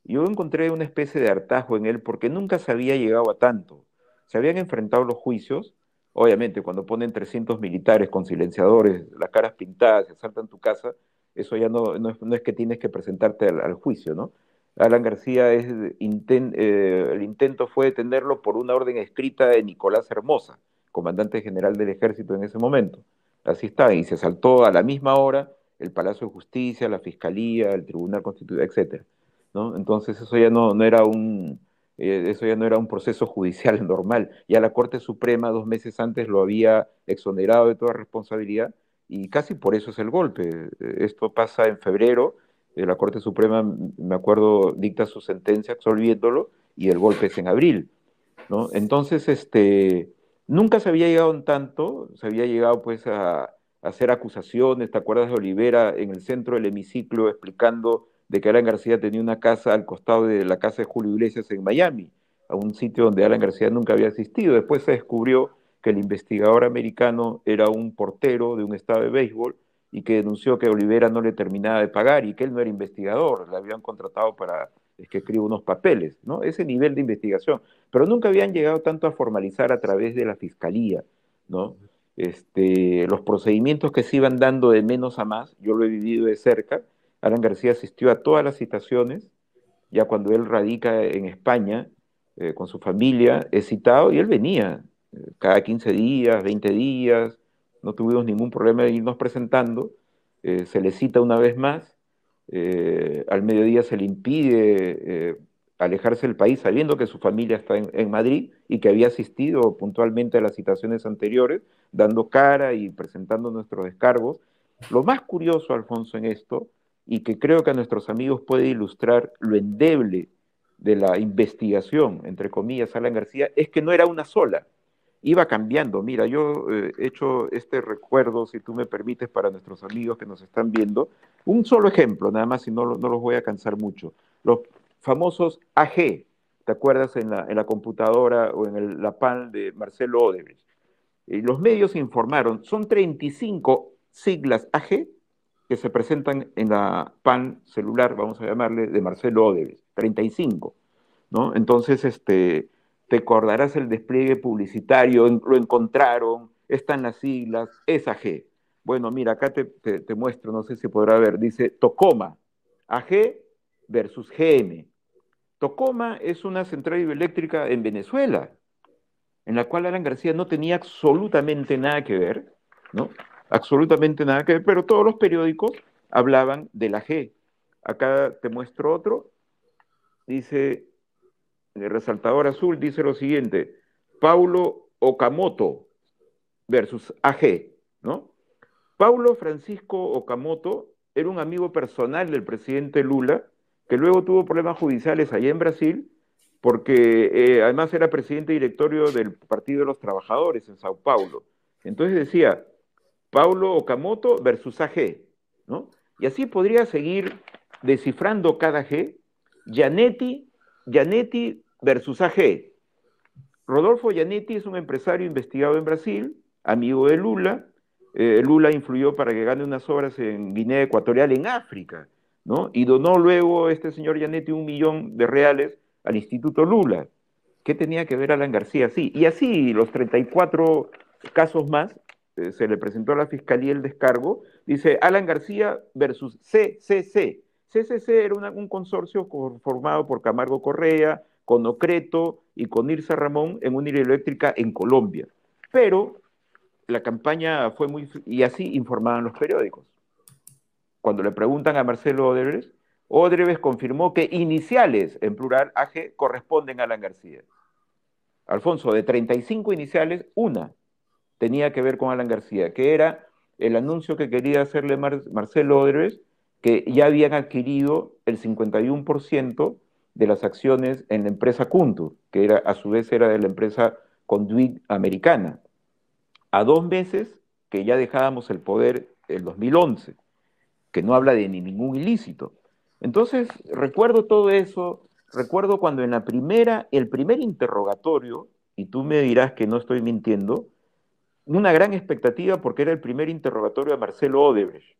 yo encontré una especie de hartazgo en él porque nunca se había llegado a tanto. Se habían enfrentado los juicios, obviamente cuando ponen 300 militares con silenciadores, las caras pintadas, se asaltan tu casa, eso ya no, no, es, que tienes que presentarte al, juicio, ¿no? Alan García, eh, el intento fue detenerlo por una orden escrita de Nicolás Hermosa, comandante general del ejército en ese momento. Así está, y se asaltó a la misma hora el Palacio de Justicia, la Fiscalía, el Tribunal Constitucional, etc. Entonces eso ya no era un, eh, eso ya no era un proceso judicial normal. Ya la Corte Suprema dos meses antes lo había exonerado de toda responsabilidad y casi por eso es el golpe. Esto pasa en febrero, eh, la Corte Suprema, me acuerdo, dicta su sentencia absolviéndolo y el golpe es en abril. ¿no? Entonces, este, nunca se había llegado en tanto, se había llegado pues a, hacer acusaciones, ¿te acuerdas de Olivera en el centro del hemiciclo explicando de que Alan García tenía una casa al costado de la casa de Julio Iglesias en Miami, a un sitio donde Alan García nunca había asistido. Después se descubrió que el investigador americano era un portero de un estado de béisbol y que denunció que Olivera no le terminaba de pagar y que él no era investigador, le habían contratado para que escriba unos papeles, ¿no? Ese nivel de investigación. Pero nunca habían llegado tanto a formalizar a través de la fiscalía, ¿no? Este, los procedimientos que se iban dando de menos a más, yo lo he vivido de cerca, Alan García asistió a todas las citaciones, ya cuando él radica en España eh, con su familia, es citado y él venía eh, cada 15 días, 20 días, no tuvimos ningún problema de irnos presentando, eh, se le cita una vez más, al mediodía se le impide alejarse del país sabiendo que su familia está en, en, Madrid y que había asistido puntualmente a las citaciones anteriores, dando cara y presentando nuestros descargos. Lo más curioso, Alfonso, en esto y que creo que a nuestros amigos puede ilustrar lo endeble de la investigación, entre comillas, Alan García, es que no era una sola, iba cambiando. Mira, yo eh, he hecho este recuerdo, si tú me permites, para nuestros amigos que nos están viendo, un solo ejemplo, nada más, y no, no los voy a cansar mucho. Los famosos AG, ¿te acuerdas en la, en la computadora o en el, la PAN de Marcelo Odebrecht? Los medios informaron, son 35 siglas AG que se presentan en la PAN celular, vamos a llamarle, de Marcelo Odeves, 35, ¿no? Entonces, este, te acordarás el despliegue publicitario, lo encontraron, están las siglas, es AG. Bueno, mira, acá te, te, muestro, no sé si podrá ver, dice Tocoma, AG versus GM. Tocoma es una central hidroeléctrica en Venezuela, en la cual Alan García no tenía absolutamente nada que ver, ¿no? absolutamente nada que ver, pero todos los periódicos hablaban de la G. Acá te muestro otro. Dice, el resaltador azul dice lo siguiente, Paulo Okamoto versus AG, ¿no? Paulo Francisco Okamoto era un amigo personal del presidente Lula, que luego tuvo problemas judiciales allá en Brasil, porque eh, además era presidente directorio del Partido de los Trabajadores en Sao Paulo. Entonces decía, Paulo Okamoto versus AG, ¿no? Y así podría seguir descifrando cada G. Gianetti, Gianetti versus AG. Rodolfo Gianetti es un empresario investigado en Brasil, amigo de Lula. Eh, Lula influyó para que gane unas obras en Guinea Ecuatorial, en África, ¿no? Y donó luego este señor Gianetti un millón de reales al Instituto Lula. ¿Qué tenía que ver Alan García? Sí, y así los 34 casos más eh, se le presentó a la fiscalía el descargo, dice Alan García versus CCC. CCC era un consorcio formado por Camargo Correa, con Ocreto y con Irsa Ramón en una hidroeléctrica en Colombia. Pero la campaña fue muy... y así informaban los periódicos. Cuando le preguntan a Marcelo Odebrecht, Odebrecht confirmó que iniciales, en plural AG, corresponden a Alan García. Alfonso, de 35 iniciales, una tenía que ver con Alan García, que era el anuncio que quería hacerle Marcelo Odres, que ya habían adquirido el 51% de las acciones en la empresa Kuntur, que era, a su vez era de la empresa Conduit americana. A dos meses que ya dejábamos el poder el 2011, que no habla de ningún ilícito. Entonces, recuerdo todo eso, recuerdo cuando en la primera, el primer interrogatorio, y tú me dirás que no estoy mintiendo, una gran expectativa porque era el primer interrogatorio a Marcelo Odebrecht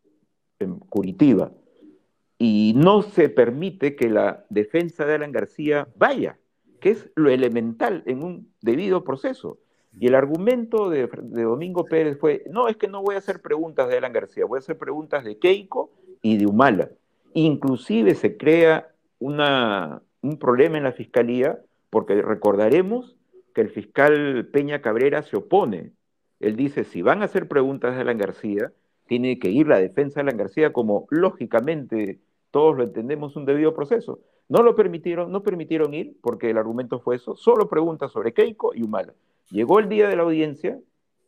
en Curitiba. Y no se permite que la defensa de Alan García vaya, que es lo elemental en un debido proceso. Y el argumento de, Domingo Pérez fue, no, es que no voy a hacer preguntas de Alan García, voy a hacer preguntas de Keiko y de Humala. Inclusive se crea una, un problema en la fiscalía, porque recordaremos que el fiscal Peña Cabrera se opone. Él dice, si van a hacer preguntas de Alan García, tiene que ir la defensa de Alan García como lógicamente todos lo entendemos un debido proceso. No lo permitieron, no permitieron ir porque el argumento fue eso, solo preguntas sobre Keiko y Humala. Llegó el día de la audiencia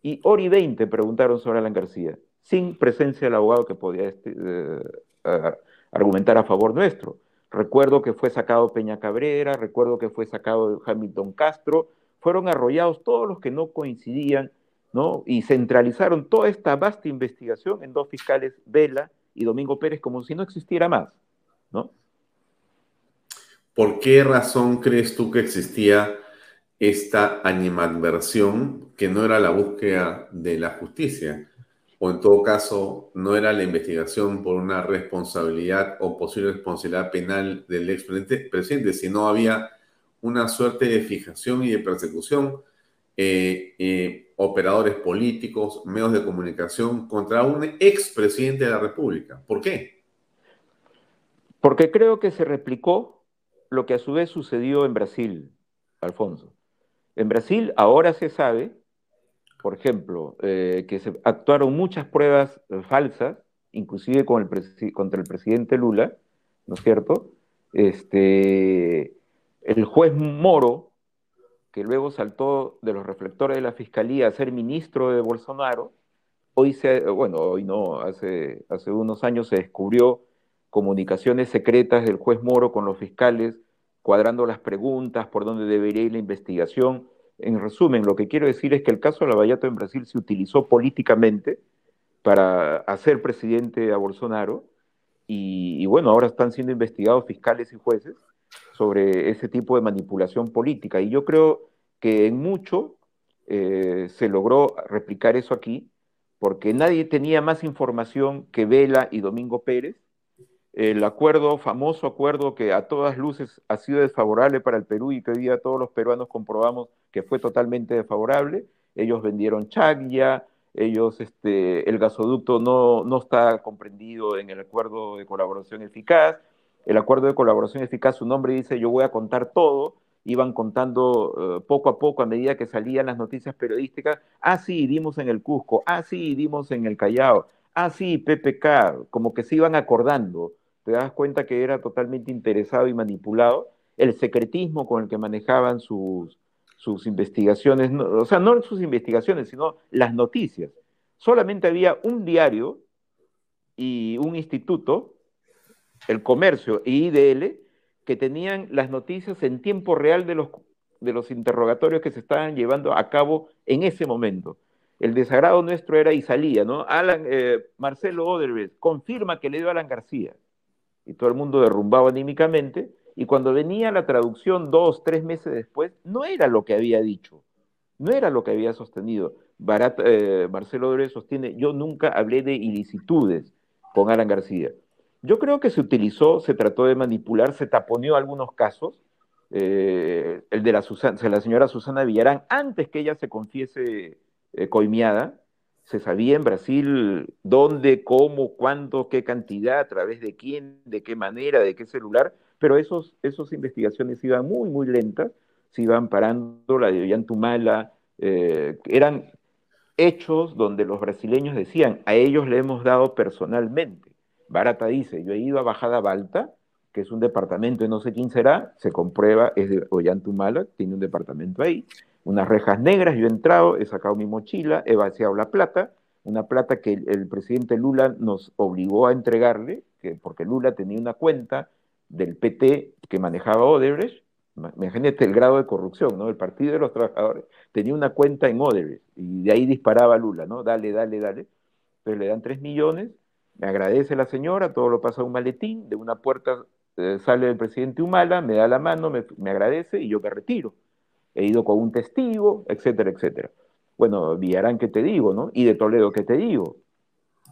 y hora y veinte preguntaron sobre Alan García, sin presencia del abogado que podía este, eh, argumentar a favor nuestro. Recuerdo que fue sacado Peña Cabrera, recuerdo que fue sacado Hamilton Castro, fueron arrollados todos los que no coincidían, ¿no? Y centralizaron toda esta vasta investigación en dos fiscales, Vela y Domingo Pérez, como si no existiera más, ¿no? ¿Por qué razón crees tú que existía esta animadversión que no era la búsqueda de la justicia? O en todo caso, no era la investigación por una responsabilidad o posible responsabilidad penal del ex presidente, sino había una suerte de fijación y de persecución, eh, eh, operadores políticos, medios de comunicación contra un expresidente de la República. ¿Por qué? Porque creo que se replicó lo que a su vez sucedió en Brasil, Alfonso. En Brasil ahora se sabe, por ejemplo, eh, que se actuaron muchas pruebas falsas, inclusive con el contra el presidente Lula, ¿no es cierto? Este, el juez Moro, que luego saltó de los reflectores de la fiscalía a ser ministro de Bolsonaro, hoy se, bueno, hoy no, hace, hace unos años se descubrió comunicaciones secretas del juez Moro con los fiscales cuadrando las preguntas, por dónde debería ir la investigación. En resumen, lo que quiero decir es que el caso de Lavallato en Brasil se utilizó políticamente para hacer presidente a Bolsonaro y, bueno, ahora están siendo investigados fiscales y jueces sobre ese tipo de manipulación política. Y yo creo que en mucho eh, se logró replicar eso aquí, porque nadie tenía más información que Vela y Domingo Pérez, el acuerdo, famoso acuerdo que a todas luces ha sido desfavorable para el Perú y que hoy día todos los peruanos comprobamos que fue totalmente desfavorable. Ellos vendieron Chaglia, ellos, este, el gasoducto no, no está comprendido en el acuerdo de colaboración eficaz. El acuerdo de colaboración eficaz, su nombre dice yo voy a contar todo, iban contando eh, poco a poco a medida que salían las noticias periodísticas, ah sí, dimos en el Cusco, ah sí, dimos en el Callao, ah sí, PPK, como que se iban acordando te das cuenta que era totalmente interesado y manipulado, el secretismo con el que manejaban sus, sus investigaciones, o sea, no sus investigaciones, sino las noticias. Solamente había un diario y un instituto, el comercio y IDL, que tenían las noticias en tiempo real de los, de los interrogatorios que se estaban llevando a cabo en ese momento. El desagrado nuestro era y salía, ¿no? Alan, eh, Marcelo Oderbez confirma que le dio a Alan García y todo el mundo derrumbaba anímicamente, y cuando venía la traducción dos, tres meses después, no era lo que había dicho, no era lo que había sostenido. Eh, Marcelo Dore sostiene, yo nunca hablé de ilicitudes con Alan García. Yo creo que se utilizó, se trató de manipular, se taponeó algunos casos, eh, el de la, la, señora Susana Villarán, antes que ella se confiese eh, coimiada, se sabía en Brasil dónde, cómo, cuándo, qué cantidad, a través de quién, de qué manera, de qué celular, pero esos, esas investigaciones iban muy, muy lentas, se iban parando, la de Ollantumala, eh, eran hechos donde los brasileños decían, a ellos le hemos dado personalmente. Barata dice, yo he ido a Bajada Balta, que es un departamento de no sé quién será, se comprueba, es de Ollantumala, tiene un departamento ahí, unas rejas negras, yo he entrado, he sacado mi mochila, he vaciado la plata, una plata que el, presidente Lula nos obligó a entregarle, que, porque Lula tenía una cuenta del PT que manejaba Odebrecht, imagínate el grado de corrupción, ¿no? El Partido de los Trabajadores tenía una cuenta en Odebrecht y de ahí disparaba Lula, ¿no? Dale, dale, dale. Entonces le dan tres millones, me agradece la señora, todo lo pasa a un maletín, de una puerta eh, sale el presidente Humala, me da la mano, me, agradece y yo me retiro. He ido con un testigo, etcétera, etcétera. Bueno, Villarán, ¿qué te digo, no? Y de Toledo, ¿qué te digo?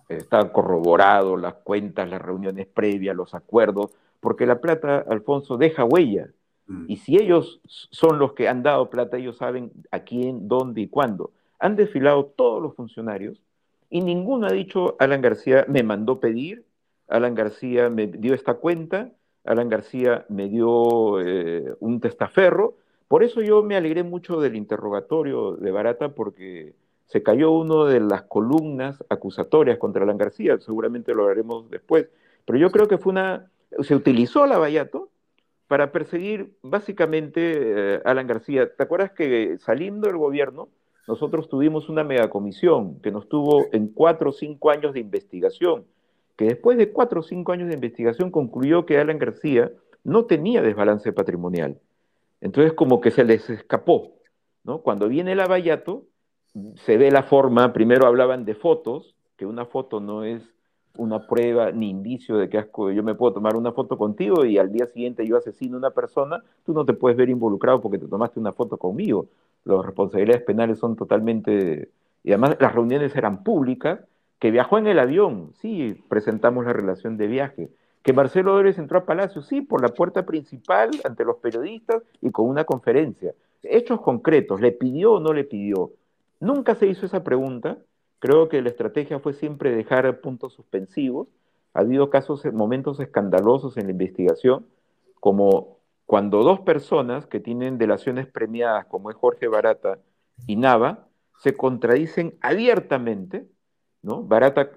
Está corroborado las cuentas, las reuniones previas, los acuerdos, porque la plata, Alfonso, deja huella. Mm. Y si ellos son los que han dado plata, ellos saben a quién, dónde y cuándo. Han desfilado todos los funcionarios y ninguno ha dicho, Alan García me mandó pedir, Alan García me dio esta cuenta, Alan García me dio eh, un testaferro. Por eso yo me alegré mucho del interrogatorio de Barata, porque se cayó una de las columnas acusatorias contra Alan García, seguramente lo haremos después, pero yo creo que fue una, se utilizó la Vallato para perseguir básicamente a eh, Alan García. ¿Te acuerdas que saliendo del gobierno, nosotros tuvimos una megacomisión que nos tuvo en cuatro o cinco años de investigación que después de cuatro o cinco años de investigación concluyó que Alan García no tenía desbalance patrimonial. Entonces como que se les escapó. ¿no? Cuando viene el abayato, se ve la forma, primero hablaban de fotos, que una foto no es una prueba ni indicio de que asco, yo me puedo tomar una foto contigo y al día siguiente yo asesino a una persona, tú no te puedes ver involucrado porque te tomaste una foto conmigo. Las responsabilidades penales son totalmente... Y además las reuniones eran públicas que viajó en el avión, sí, presentamos la relación de viaje, que Marcelo Dórez entró a Palacio, sí, por la puerta principal ante los periodistas y con una conferencia. Hechos concretos, ¿le pidió o no le pidió? Nunca se hizo esa pregunta. Creo que la estrategia fue siempre dejar puntos suspensivos. Ha habido casos, momentos escandalosos en la investigación, como cuando dos personas que tienen delaciones premiadas, como es Jorge Barata y Nava, se contradicen abiertamente ¿no? Barata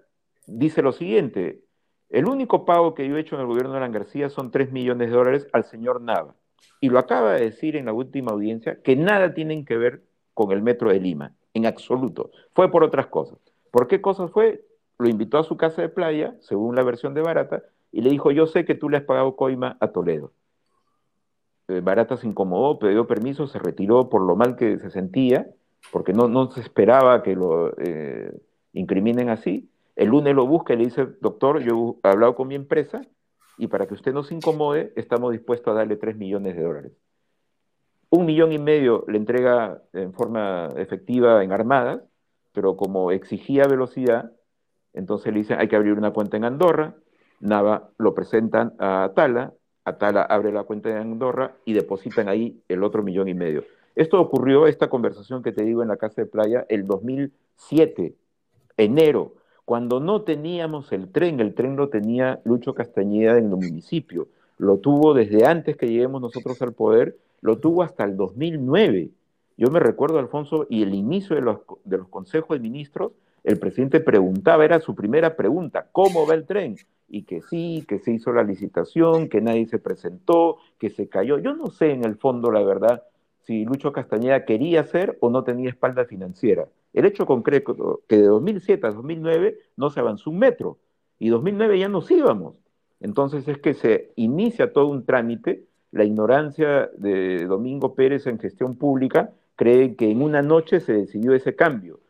dice lo siguiente, el único pago que yo he hecho en el gobierno de Alan García son 3 millones de dólares al señor Nava. Y lo acaba de decir en la última audiencia que nada tienen que ver con el metro de Lima, en absoluto. Fue por otras cosas. ¿Por qué cosas fue? Lo invitó a su casa de playa, según la versión de Barata, y le dijo, yo sé que tú le has pagado coima a Toledo. Eh, Barata se incomodó, pidió permiso, se retiró por lo mal que se sentía, porque no, no se esperaba que lo... Eh, incriminen así. El lunes lo busca y le dice, doctor, yo he hablado con mi empresa y para que usted no se incomode, estamos dispuestos a darle 3 millones de dólares. Un millón y medio le entrega en forma efectiva en armadas, pero como exigía velocidad, entonces le dicen, hay que abrir una cuenta en Andorra, Nava lo presentan a Atala, Atala abre la cuenta en Andorra y depositan ahí el otro millón y medio. Esto ocurrió, esta conversación que te digo en la casa de playa, el 2007 enero, cuando no teníamos el tren, el tren lo tenía Lucho Castañeda en el municipio, lo tuvo desde antes que lleguemos nosotros al poder, lo tuvo hasta el 2009. Yo me recuerdo, Alfonso, y el inicio de los, de los consejos de ministros, el presidente preguntaba, era su primera pregunta, ¿cómo va el tren? Y que sí, que se hizo la licitación, que nadie se presentó, que se cayó. Yo no sé en el fondo, la verdad, si Lucho Castañeda quería hacer o no tenía espalda financiera. El hecho concreto que de 2007 a 2009 no se avanzó un metro y 2009 ya nos íbamos. Entonces es que se inicia todo un trámite. La ignorancia de Domingo Pérez en gestión pública cree que en una noche se decidió ese cambio.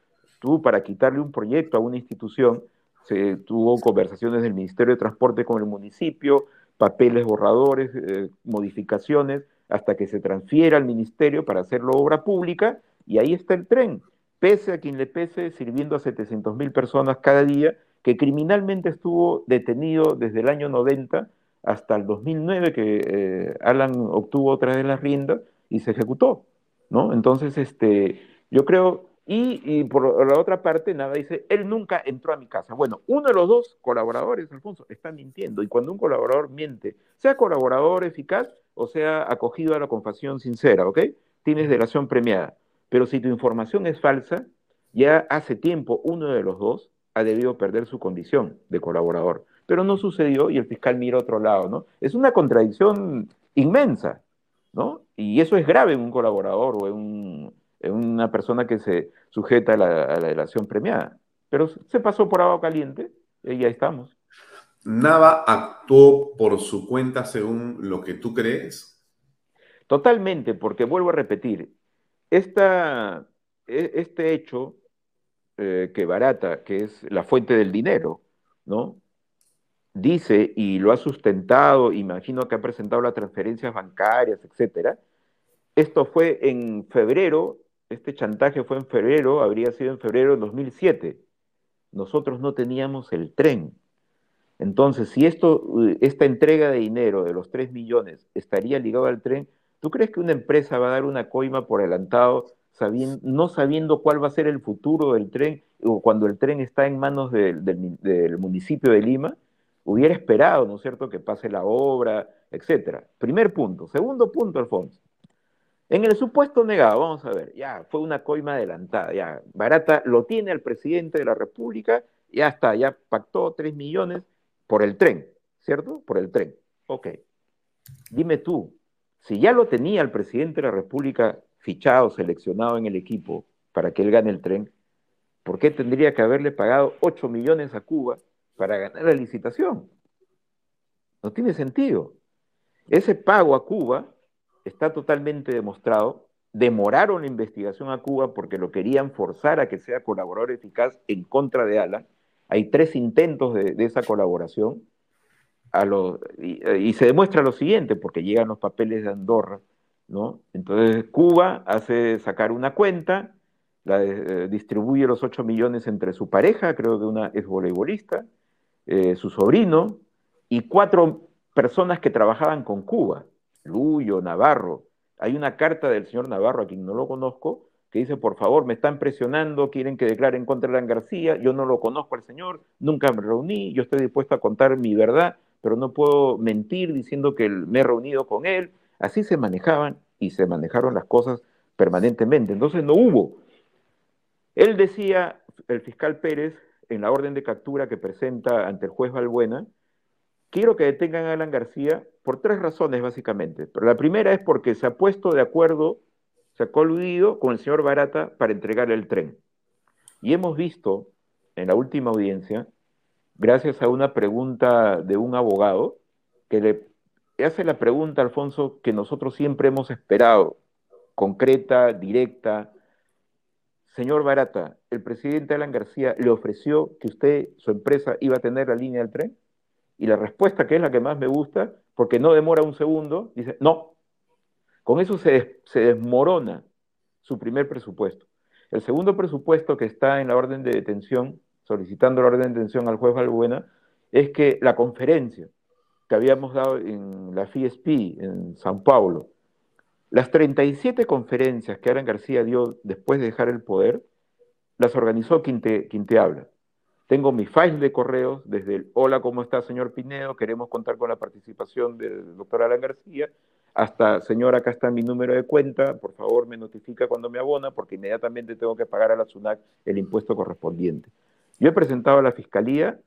Tú, para quitarle un proyecto a una institución, se tuvo conversaciones del Ministerio de Transporte con el municipio, papeles borradores, eh, modificaciones, hasta que se transfiera al ministerio para hacerlo obra pública, y ahí está el tren pese a quien le pese, sirviendo a 700 mil personas cada día, que criminalmente estuvo detenido desde el año 90 hasta el 2009, que eh, Alan obtuvo otra vez las riendas y se ejecutó, ¿no? Entonces, este, yo creo, y, por la otra parte, nada, dice, él nunca entró a mi casa. Bueno, uno de los dos colaboradores, Alfonso, está mintiendo, y cuando un colaborador miente, sea colaborador eficaz o sea acogido a la confesión sincera, ¿ok? Tienes delación premiada. Pero si tu información es falsa, ya hace tiempo uno de los dos ha debido perder su condición de colaborador. pero no sucedió y el fiscal mira otro lado, ¿no? Es una contradicción inmensa, ¿no? Y eso es grave en un colaborador o en, una persona que se sujeta a la, a delación premiada. Pero se pasó por agua caliente y ya estamos. ¿Nava actuó por su cuenta según lo que tú crees? Totalmente, porque vuelvo a repetir, esta, e, este hecho eh, que barata, que es la fuente del dinero, ¿no? Dice y lo ha sustentado, imagino que ha presentado las transferencias bancarias, etcétera. Esto fue en febrero, este chantaje fue en febrero, habría sido en febrero de 2007. Nosotros no teníamos el tren. Entonces, si esto, esta entrega de dinero de los 3 millones estaría ligado al tren, ¿tú crees que una empresa va a dar una coima por adelantado no sabiendo cuál va a ser el futuro del tren, o cuando el tren está en manos del municipio de Lima, hubiera esperado, ¿no es cierto?, que pase la obra, etcétera. Primer punto. Segundo punto, Alfonso. En el supuesto negado, vamos a ver, ya fue una coima adelantada, ya Barata lo tiene al presidente de la República, ya está, ya pactó 3 millones por el tren, ¿cierto? Por el tren. Ok. Dime tú, si ya lo tenía el presidente de la República fichado, seleccionado en el equipo para que él gane el tren, ¿por qué tendría que haberle pagado 8 millones a Cuba para ganar la licitación? No tiene sentido. Ese pago a Cuba está totalmente demostrado. Demoraron la investigación a Cuba porque lo querían forzar a que sea colaborador eficaz en contra de Alan. Hay tres intentos de, esa colaboración. Y se demuestra lo siguiente, porque llegan los papeles de Andorra ¿no? Entonces Cuba hace sacar una cuenta, la, eh, distribuye los 8 millones entre su pareja, creo que una es voleibolista, eh, su sobrino, y cuatro personas que trabajaban con Cuba, Luyo, Navarro. Hay una carta del señor Navarro, a quien no lo conozco, que dice, por favor, me están presionando, quieren que declare en contra de García, yo no lo conozco al señor, nunca me reuní, yo estoy dispuesto a contar mi verdad, pero no puedo mentir diciendo que me he reunido con él, Así se manejaban y se manejaron las cosas permanentemente. Entonces no hubo. Él decía, el fiscal Pérez, en la orden de captura que presenta ante el juez Balbuena, quiero que detengan a Alan García por tres razones básicamente. Pero la primera es porque se ha puesto de acuerdo, se ha coludido con el señor Barata para entregar el tren. Y hemos visto en la última audiencia, gracias a una pregunta de un abogado, que le hace la pregunta, Alfonso, que nosotros siempre hemos esperado, concreta, directa. Señor Barata, ¿el presidente Alan García le ofreció que usted, su empresa, iba a tener la línea del tren? Y la respuesta, que es la que más me gusta, porque no demora un segundo, dice, no. Con eso se, se desmorona su primer presupuesto. El segundo presupuesto que está en la orden de detención, solicitando la orden de detención al juez Balbuena, es que la conferencia que habíamos dado en la FISP en San Paulo. Las 37 conferencias que Alan García dio después de dejar el poder, las organizó quien te, habla. Tengo mi file de correos desde el hola, ¿cómo está, señor Pinedo? Queremos contar con la participación del doctor Alan García, hasta, señor, acá está mi número de cuenta, por favor me notifica cuando me abona, porque inmediatamente tengo que pagar a la SUNAC el impuesto correspondiente. Yo he presentado a la Fiscalía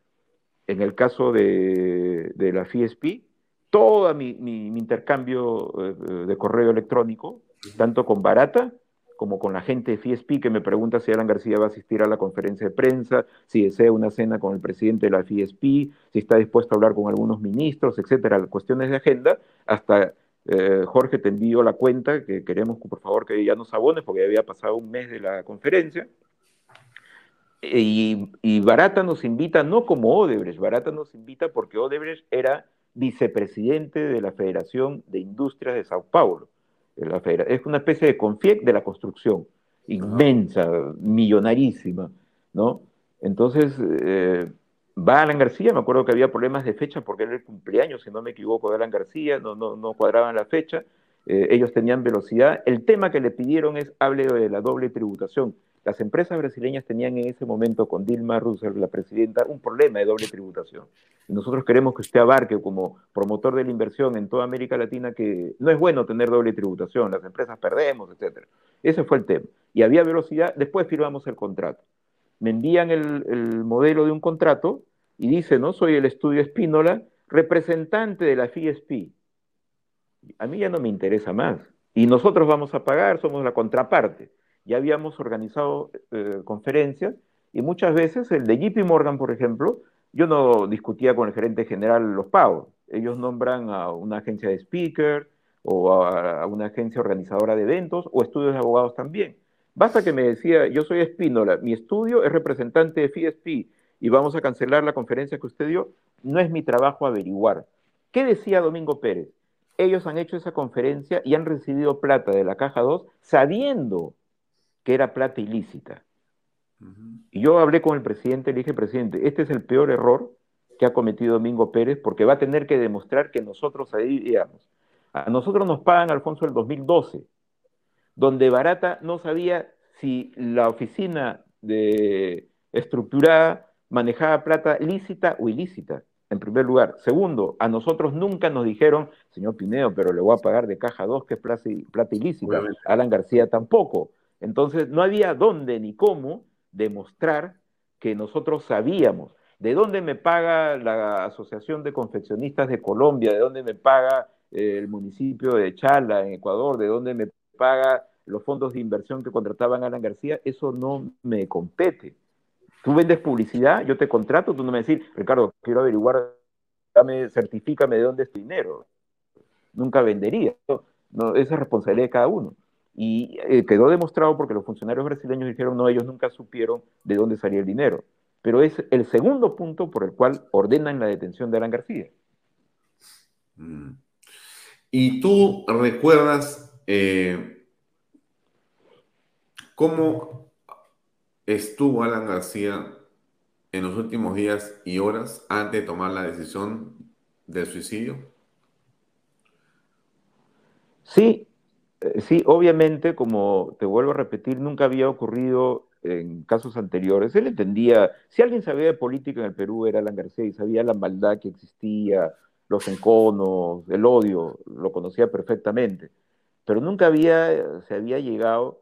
en el caso de, la FISP, todo mi, intercambio eh, de correo electrónico, tanto con Barata como con la gente de FISP que me pregunta si Alan García va a asistir a la conferencia de prensa, si desea una cena con el presidente de la FISP, si está dispuesto a hablar con algunos ministros, etcétera, cuestiones de agenda, hasta eh, Jorge te envío la cuenta, que queremos por favor que ya nos abones, porque ya había pasado un mes de la conferencia, y, Barata nos invita no como Odebrecht, Barata nos invita porque Odebrecht era vicepresidente de la Federación de Industrias de Sao Paulo. Es una especie de CONFIEC de la construcción, inmensa, millonarísima, ¿no? Entonces, eh, va Alan García, me acuerdo que había problemas de fecha porque era el cumpleaños, si no me equivoco, de Alan García, no, no, no cuadraban la fecha, eh, ellos tenían velocidad. El tema que le pidieron es, hable de la doble tributación. Las empresas brasileñas tenían en ese momento con Dilma Rousseff, la presidenta, un problema de doble tributación. Nosotros queremos que usted abarque como promotor de la inversión en toda América Latina que no es bueno tener doble tributación, las empresas perdemos, etc. Ese fue el tema. Y había velocidad, después firmamos el contrato. Me envían el, modelo de un contrato y dice, ¿no? Soy el estudio Espínola, representante de la FISP. A mí ya no me interesa más. Y nosotros vamos a pagar, somos la contraparte. Ya habíamos organizado eh, conferencias y muchas veces el de JP Morgan, por ejemplo, yo no discutía con el gerente general los pagos. Ellos nombran a una agencia de speaker o a, una agencia organizadora de eventos o estudios de abogados también. Basta que me decía, yo soy Espínola, mi estudio es representante de FISP y vamos a cancelar la conferencia que usted dio. No es mi trabajo averiguar. ¿Qué decía Domingo Pérez? Ellos han hecho esa conferencia y han recibido plata de la caja 2 sabiendo que era plata ilícita. Y yo hablé con el presidente, le dije, presidente, este es el peor error que ha cometido Domingo Pérez porque va a tener que demostrar que nosotros digamos, A nosotros nos pagan, Alfonso, el 2012, donde Barata no sabía si la oficina de estructurada manejaba plata lícita o ilícita, en primer lugar. Segundo, a nosotros nunca nos dijeron, señor Pineo, pero le voy a pagar de caja 2, que es plata, ilícita. Alan García tampoco. Entonces, no había dónde ni cómo demostrar que nosotros sabíamos de dónde me paga la Asociación de Confeccionistas de Colombia, de dónde me paga eh, el municipio de Chala en Ecuador, de dónde me paga los fondos de inversión que contrataban a Alan García, eso no me compete. Tú vendes publicidad, yo te contrato, tú no me decís, Ricardo, quiero averiguar, certifícame de dónde es tu dinero. Nunca vendería. Esa es responsabilidad de cada uno. Y eh, quedó demostrado porque los funcionarios brasileños dijeron, no, ellos nunca supieron de dónde salía el dinero. Pero es el segundo punto por el cual ordenan la detención de Alan García. Mm. ¿Y tú recuerdas eh, cómo estuvo Alan García en los últimos días y horas antes de tomar la decisión del suicidio? Sí, eh, sí, obviamente, como te vuelvo a repetir, nunca había ocurrido en casos anteriores. Él entendía, si alguien sabía de política en el Perú era Alan García y sabía la maldad que existía, los enconos, el odio, lo conocía perfectamente. Pero nunca había, se había llegado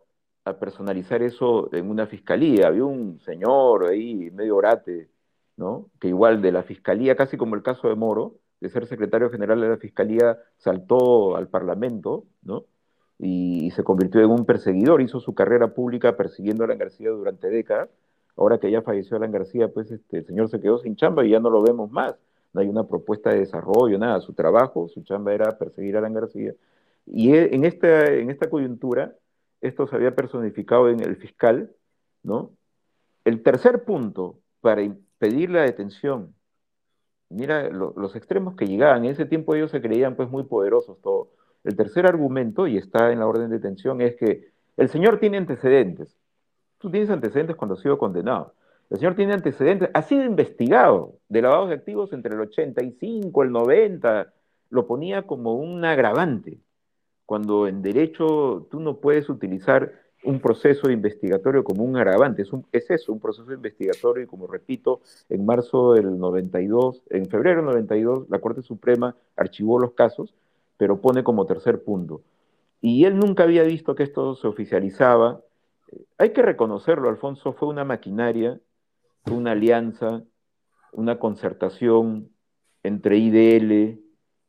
personalizar eso en una fiscalía. Había un señor ahí, medio orate, ¿no? Que igual de la fiscalía, casi como el caso de Moro, de ser secretario general de la fiscalía, saltó al parlamento, ¿no? y, se convirtió en un perseguidor, hizo su carrera pública persiguiendo a Alan García durante décadas. Ahora que ya falleció Alan García, pues este, el señor se quedó sin chamba y ya no lo vemos más. No hay una propuesta de desarrollo, nada. Su trabajo, su chamba era perseguir a Alan García. Y e, en esta, en esta coyuntura, esto se había personificado en el fiscal, ¿no? El tercer punto para impedir la detención, mira los extremos que llegaban, en ese tiempo ellos se creían pues muy poderosos todos el tercer argumento, y está en la orden de detención, es que el señor tiene antecedentes. Tú tienes antecedentes cuando has sido condenado. El señor tiene antecedentes, ha sido investigado de lavados de activos entre el 85, el 90, lo ponía como un agravante, cuando en derecho tú no puedes utilizar un proceso investigatorio como un agravante, es, es eso, un proceso investigatorio y como repito, en marzo del 92, en febrero del 92, la Corte Suprema archivó los casos pero pone como tercer punto. Y él nunca había visto que esto se oficializaba. Hay que reconocerlo, Alfonso, fue una maquinaria, una alianza, una concertación entre IDL,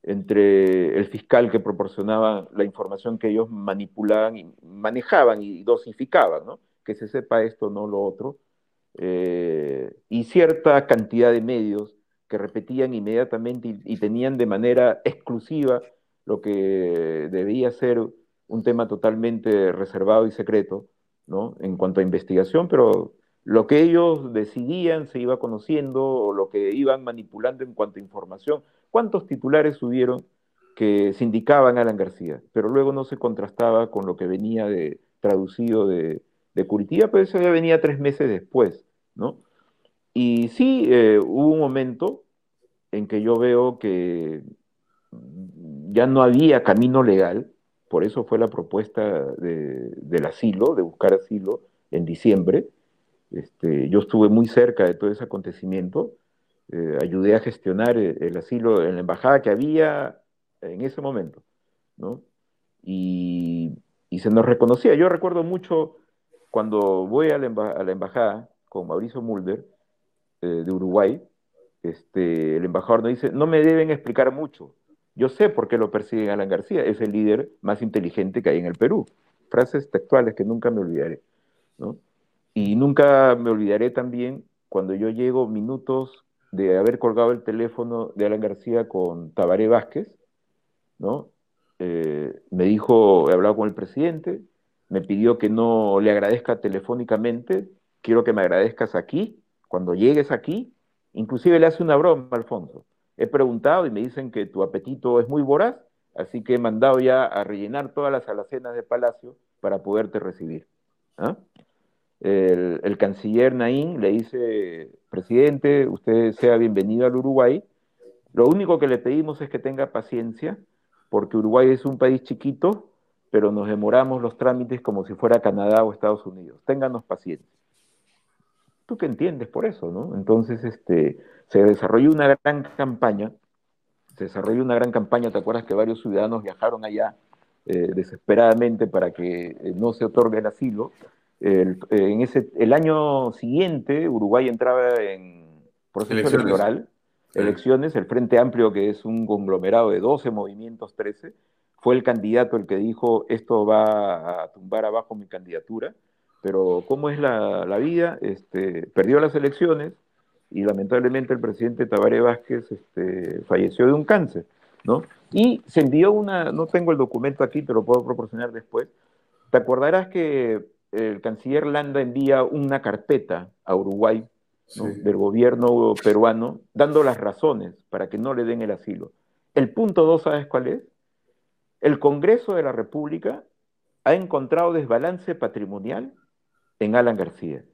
entre el fiscal que proporcionaba la información que ellos manipulaban y manejaban y dosificaban, ¿no? que se sepa esto, no lo otro, eh, y cierta cantidad de medios que repetían inmediatamente y tenían de manera exclusiva lo que debía ser un tema totalmente reservado y secreto, ¿no? En cuanto a investigación, pero lo que ellos decidían se iba conociendo, o lo que iban manipulando en cuanto a información. ¿Cuántos titulares hubieron que se indicaban a Alan García? Pero luego no se contrastaba con lo que venía de, traducido de, Curitiba, pero eso ya venía tres meses después, ¿no? Y sí, eh, hubo un momento en que yo veo que ya no había camino legal, por eso fue la propuesta del asilo, de buscar asilo en diciembre. Este, yo estuve muy cerca de todo ese acontecimiento, eh, ayudé a gestionar el, asilo en la embajada que había en ese momento, ¿no? Y, se nos reconocía. Yo recuerdo mucho cuando voy a la, embajada con Mauricio Mulder eh, de Uruguay, este, el embajador nos dice, no me deben explicar mucho. Yo sé por qué lo persiguen Alan García, es el líder más inteligente que hay en el Perú. Frases textuales que nunca me olvidaré. Y nunca me olvidaré también cuando yo llego minutos de haber colgado el teléfono de Alan García con Tabaré Vázquez, ¿no? Eh, me dijo, he hablado con el presidente, me pidió que no le agradezca telefónicamente, quiero que me agradezcas aquí, cuando llegues aquí, inclusive le hace una broma, Alfonso. He preguntado y me dicen que tu apetito es muy voraz, así que he mandado ya a rellenar todas las alacenas de Palacio para poderte recibir. ¿ah? El, canciller Naín le dice, presidente, usted sea bienvenido al Uruguay. Lo único que le pedimos es que tenga paciencia, porque Uruguay es un país chiquito, pero nos demoramos los trámites como si fuera Canadá o Estados Unidos. Ténganos paciencia. ¿Tú qué entiendes por eso, no? Entonces, este, se desarrolló una gran campaña, se desarrolló una gran campaña, ¿te acuerdas que varios ciudadanos viajaron allá eh, desesperadamente para que eh, no se otorgue el asilo? El, en ese, el año siguiente, Uruguay entraba en proceso elecciones. electoral, elecciones, el Frente Amplio, que es un conglomerado de 12 movimientos, 13, fue el candidato el que dijo, esto va a tumbar abajo mi candidatura, pero ¿cómo es la, la vida? Este, perdió las elecciones y lamentablemente el presidente Tabaré Vázquez este, falleció de un cáncer, ¿no? Y se envió una, no tengo el documento aquí, te lo puedo proporcionar después, te acordarás que el canciller Landa envía una carpeta a Uruguay del gobierno peruano dando las razones para que no le den el asilo. El punto dos, ¿sabes cuál es? El Congreso de la República ha encontrado desbalance patrimonial en Alan García.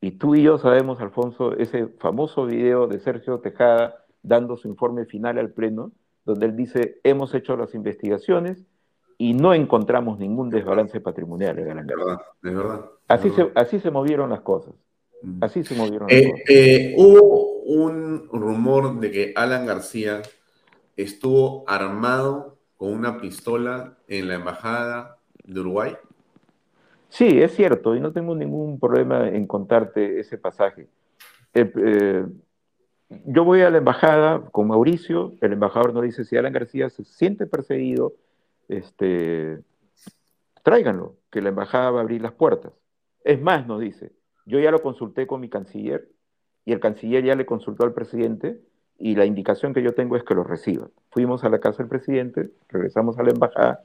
Y tú y yo sabemos, Alfonso, ese famoso video de Sergio Tejada dando su informe final al Pleno, donde él dice, hemos hecho las investigaciones y no encontramos ningún desbalance patrimonial en Alan García. De verdad. así, Se, así se movieron las cosas. Mm. Así se movieron eh, las cosas. Eh, hubo un rumor de que Alan García estuvo armado con una pistola en la embajada de Uruguay. Sí, es cierto, y no tengo ningún problema en contarte ese pasaje. Eh, eh, yo voy a la embajada con Mauricio, el embajador nos dice, si Alan García se siente perseguido, este, tráiganlo, que la embajada va a abrir las puertas. Es más, nos dice, yo ya lo consulté con mi canciller y el canciller ya le consultó al presidente y la indicación que yo tengo es que lo reciba. Fuimos a la casa del presidente, regresamos a la embajada,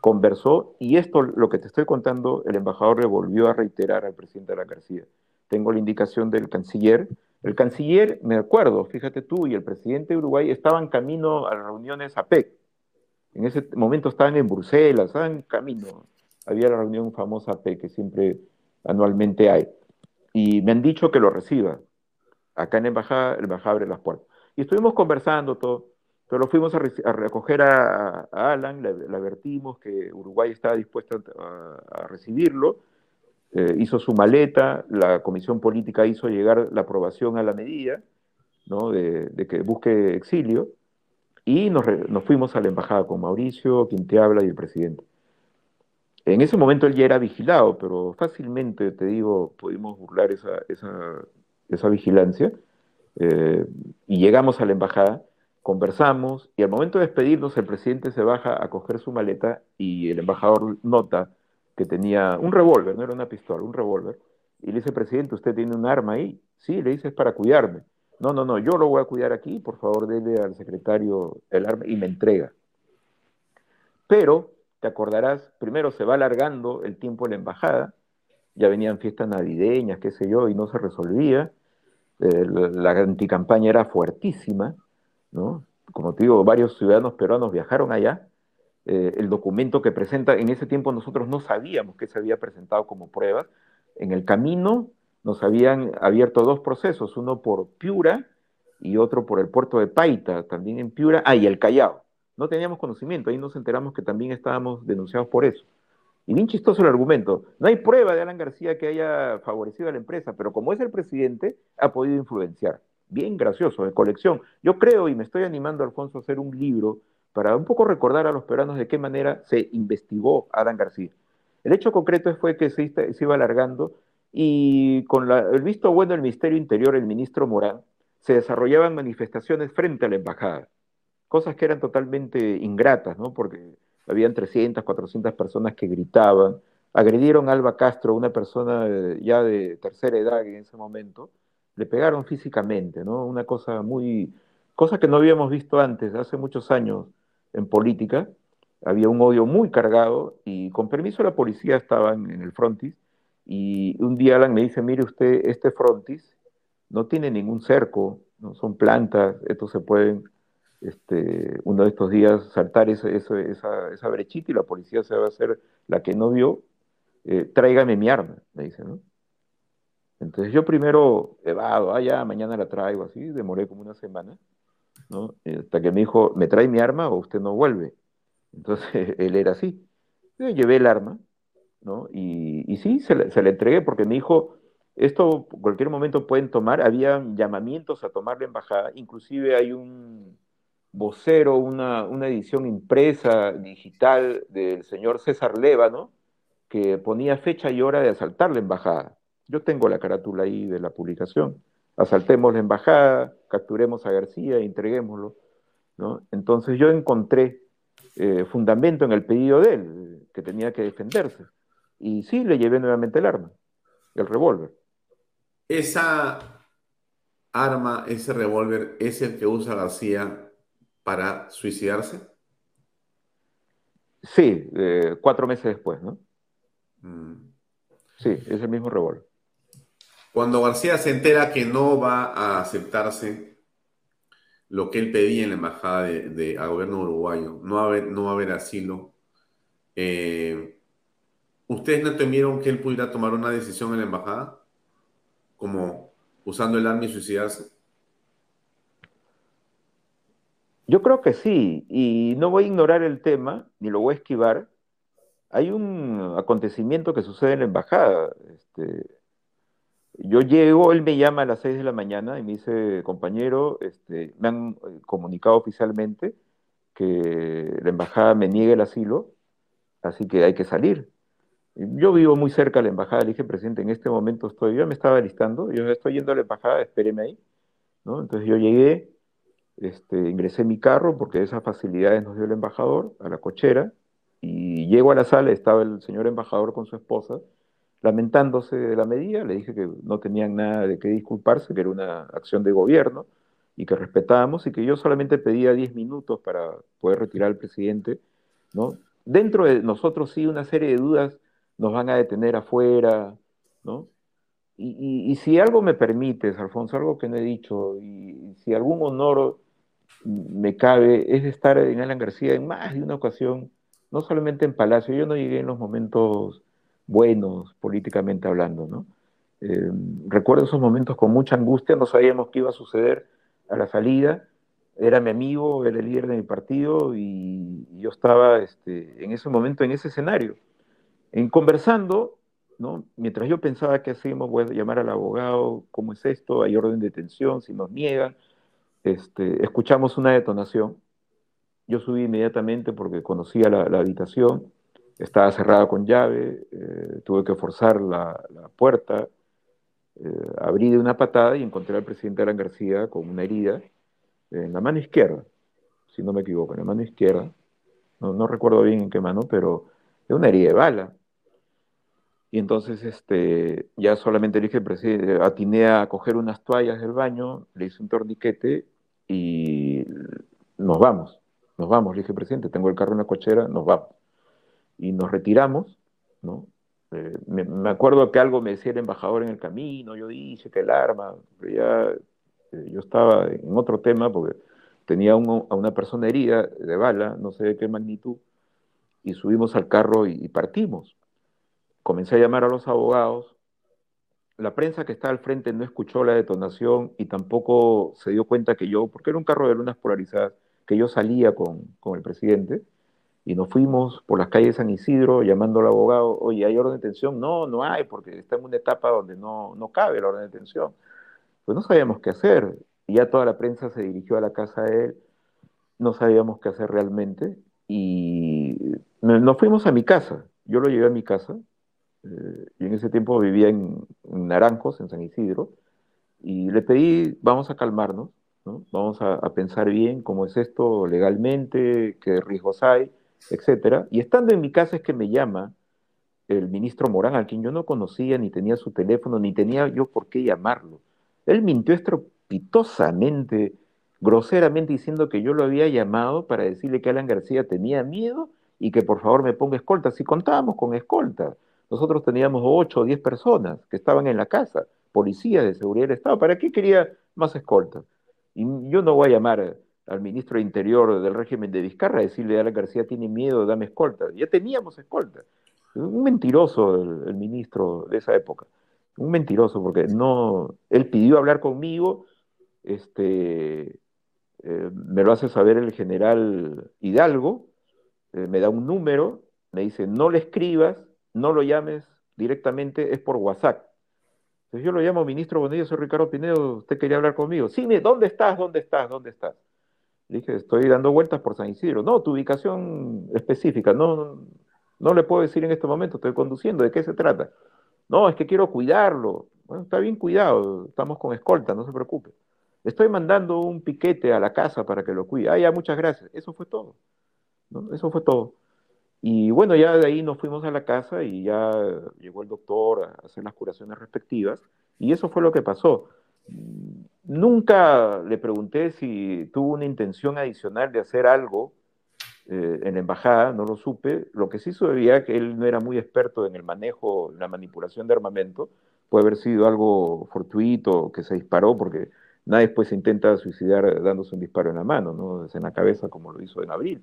conversó y esto, lo que te estoy contando, el embajador le volvió a reiterar al presidente de la García. Tengo la indicación del canciller. El canciller, me acuerdo, fíjate tú, y el presidente de Uruguay estaban camino a las reuniones APEC. En ese momento estaban en Bruselas, estaban camino. Había la reunión famosa APEC que siempre anualmente hay. Y me han dicho que lo reciba. Acá en la embajada, el embajada abre las puertas. Y estuvimos conversando todo. Pero fuimos a, a recoger a, a Alan, le, le, advertimos que Uruguay estaba dispuesto a, a recibirlo, eh, hizo su maleta, la comisión política hizo llegar la aprobación a la medida ¿no? de, de, que busque exilio, y nos, nos, fuimos a la embajada con Mauricio, quien te habla, y el presidente. En ese momento él ya era vigilado, pero fácilmente, te digo, pudimos burlar esa, esa, esa vigilancia, eh, y llegamos a la embajada, conversamos y al momento de despedirnos el presidente se baja a coger su maleta y el embajador nota que tenía un revólver, no era una pistola, un revólver. Y le dice, presidente, ¿usted tiene un arma ahí? Sí, le dice, es para cuidarme. No, no, no, yo lo voy a cuidar aquí, por favor, dele al secretario el arma y me entrega. Pero, te acordarás, primero se va alargando el tiempo en la embajada, ya venían fiestas navideñas, qué sé yo, y no se resolvía. Eh, la, anticampaña era fuertísima ¿no? Como te digo, varios ciudadanos peruanos viajaron allá. Eh, el documento que presenta, en ese tiempo nosotros no sabíamos que se había presentado como prueba. En el camino nos habían abierto dos procesos, uno por Piura y otro por el puerto de Paita, también en Piura, ah, y el Callao. No teníamos conocimiento, ahí nos enteramos que también estábamos denunciados por eso. Y bien chistoso el argumento. No hay prueba de Alan García que haya favorecido a la empresa, pero como es el presidente, ha podido influenciar bien gracioso, de colección. Yo creo y me estoy animando, Alfonso, a hacer un libro para un poco recordar a los peruanos de qué manera se investigó a Adán García. El hecho concreto fue que se iba alargando y con el visto bueno del Ministerio Interior, el ministro Morán, se desarrollaban manifestaciones frente a la embajada, cosas que eran totalmente ingratas, ¿no? Porque habían 300, 400 personas que gritaban, agredieron a Alba Castro, una persona eh, ya de tercera edad en ese momento, le pegaron físicamente, ¿no? Una cosa muy, cosa que no habíamos visto antes, hace muchos años en política, había un odio muy cargado y con permiso de la policía estaban en el frontis y un día Alan me dice, mire usted, este frontis no tiene ningún cerco, no son plantas, estos se pueden este, uno de estos días saltar esa, esa, brechita y la policía se va a hacer la que no vio, eh, tráigame mi arma, me dice, ¿no? Entonces yo primero evado, ah, ya, mañana la traigo, así, demoré como una semana, ¿no? Hasta que me dijo, ¿me trae mi arma o usted no vuelve? Entonces él era así. Yo llevé el arma, Y, sí, se le, se entregué porque me dijo, esto cualquier momento pueden tomar, había llamamientos a tomar la embajada, inclusive hay un vocero, una, una edición impresa, digital, del señor César Leva, que ponía fecha y hora de asaltar la embajada. Yo tengo la carátula ahí de la publicación. Asaltemos la embajada, capturemos a García, entreguémoslo. Entonces yo encontré eh, fundamento en el pedido de él, que tenía que defenderse. Y sí, le llevé nuevamente el arma, el revólver. Esa arma, ese revólver, es el que usa García para suicidarse. Sí, eh, cuatro meses después, ¿no? Mm. Sí, es el mismo revólver. Cuando García se entera que no va a aceptarse lo que él pedía en la embajada de, al gobierno uruguayo, no va a haber, no va a haber asilo, eh, ¿ustedes no temieron que él pudiera tomar una decisión en la embajada? Como usando el arma y suicidarse. Yo creo que sí, y no voy a ignorar el tema, ni lo voy a esquivar, hay un acontecimiento que sucede en la embajada. Este, yo llego, él me llama a las 6 de la mañana y me dice, compañero, este, me han eh, comunicado oficialmente que la embajada me niegue el asilo, así que hay que salir. Yo vivo muy cerca de la embajada, le dije, presidente, en este momento estoy, yo me estaba listando, yo estoy yendo a la embajada, espéreme ahí. ¿no? Entonces yo llegué, este, ingresé mi carro, porque esas facilidades nos dio el embajador, a la cochera, y llego a la sala, estaba el señor embajador con su esposa, lamentándose de la medida, le dije que no tenían nada de qué disculparse, que era una acción de gobierno y que respetábamos y que yo solamente pedía 10 minutos para poder retirar al presidente, ¿no? Dentro de nosotros sí una serie de dudas nos van a detener afuera, ¿no? Y, si algo me permites, Alfonso, algo que no he dicho, y, si algún honor me cabe, es estar en Alan García en más de una ocasión no solamente en Palacio, yo no llegué en los momentos buenos políticamente hablando, ¿no? Eh, recuerdo esos momentos con mucha angustia, no sabíamos qué iba a suceder a la salida, era mi amigo, era el líder de mi partido y, yo estaba este, en ese momento en ese escenario, en conversando, mientras yo pensaba qué hacemos, voy a llamar al abogado, ¿cómo es esto? ¿Hay orden de detención? Si nos niegan, este, escuchamos una detonación yo subí inmediatamente porque conocía la, habitación, estaba cerrada con llave, eh, tuve que forzar la, puerta, eh, abrí de una patada y encontré al presidente Alan García con una herida en la mano izquierda, si no me equivoco, en la mano izquierda, no, recuerdo bien en qué mano, pero es una herida de bala. Y entonces este, ya solamente le dije, presidente, atiné a coger unas toallas del baño, le hice un torniquete y nos vamos nos vamos, le dije, presidente, tengo el carro en la cochera, nos vamos. Y nos retiramos, ¿no? Eh, me, acuerdo que algo me decía el embajador en el camino, yo dije que el arma, pero ya eh, yo estaba en otro tema porque tenía a una persona herida de bala, no sé de qué magnitud, y subimos al carro y, partimos. Comencé a llamar a los abogados, la prensa que está al frente no escuchó la detonación y tampoco se dio cuenta que yo, porque era un carro de lunas polarizadas, que yo salía con, el presidente y nos fuimos por las calles de San Isidro llamando al abogado, oye, ¿hay orden de detención? No, no hay, porque está en una etapa donde no, no cabe la orden de detención. Pues no sabíamos qué hacer. Y ya toda la prensa se dirigió a la casa de él, no sabíamos qué hacer realmente y nos fuimos a mi casa. Yo lo llevé a mi casa, eh, y en ese tiempo vivía en, Naranjos, en San Isidro, Y le pedí, vamos a calmarnos, ¿no? vamos a, pensar bien cómo es esto legalmente, qué riesgos hay, etc. Y estando en mi casa es que me llama el ministro Morán, a quien yo no conocía, ni tenía su teléfono, ni tenía yo por qué llamarlo. Él mintió estrepitosamente, groseramente, diciendo que yo lo había llamado para decirle que Alan García tenía miedo y que por favor me ponga escolta. Si contábamos con escolta, nosotros teníamos ocho o diez personas que estaban en la casa, policías de seguridad del Estado. ¿Para qué quería más escolta? Y yo no voy a llamar al ministro de Interior del régimen de Vizcarra a decirle, Alan García tiene miedo, dame escolta. Ya teníamos escolta. Un mentiroso el, el ministro de esa época. Un mentiroso, porque no, él pidió hablar conmigo, este, eh, me lo hace saber el general Hidalgo, eh, me da un número, me dice, no le escribas, no lo llames directamente, es por WhatsApp. Entonces yo lo llamo, ministro Bonilla, soy Ricardo Pinedo, usted quería hablar conmigo. Sí, ¿dónde estás? ¿Dónde estás? ¿Dónde estás? Le dije, estoy dando vueltas por San Isidro. No, tu ubicación específica, no, no le puedo decir en este momento, estoy conduciendo, ¿de qué se trata? No, es que quiero cuidarlo. Bueno, está bien cuidado, estamos con escolta, no se preocupe. Estoy mandando un piquete a la casa para que lo cuide. Ah, ya, muchas gracias. Eso fue todo. ¿no? Eso fue todo. Y bueno, ya de ahí nos fuimos a la casa y ya llegó el doctor a hacer las curaciones respectivas. Y eso fue lo que pasó. Nunca le pregunté si tuvo una intención adicional de hacer algo eh, en la embajada, no lo supe. Lo que sí sabía que él no era muy experto en el manejo, la manipulación de armamento. Puede haber sido algo fortuito que se disparó porque nadie después se intenta suicidar dándose un disparo en la mano, ¿no? En la cabeza como lo hizo en abril.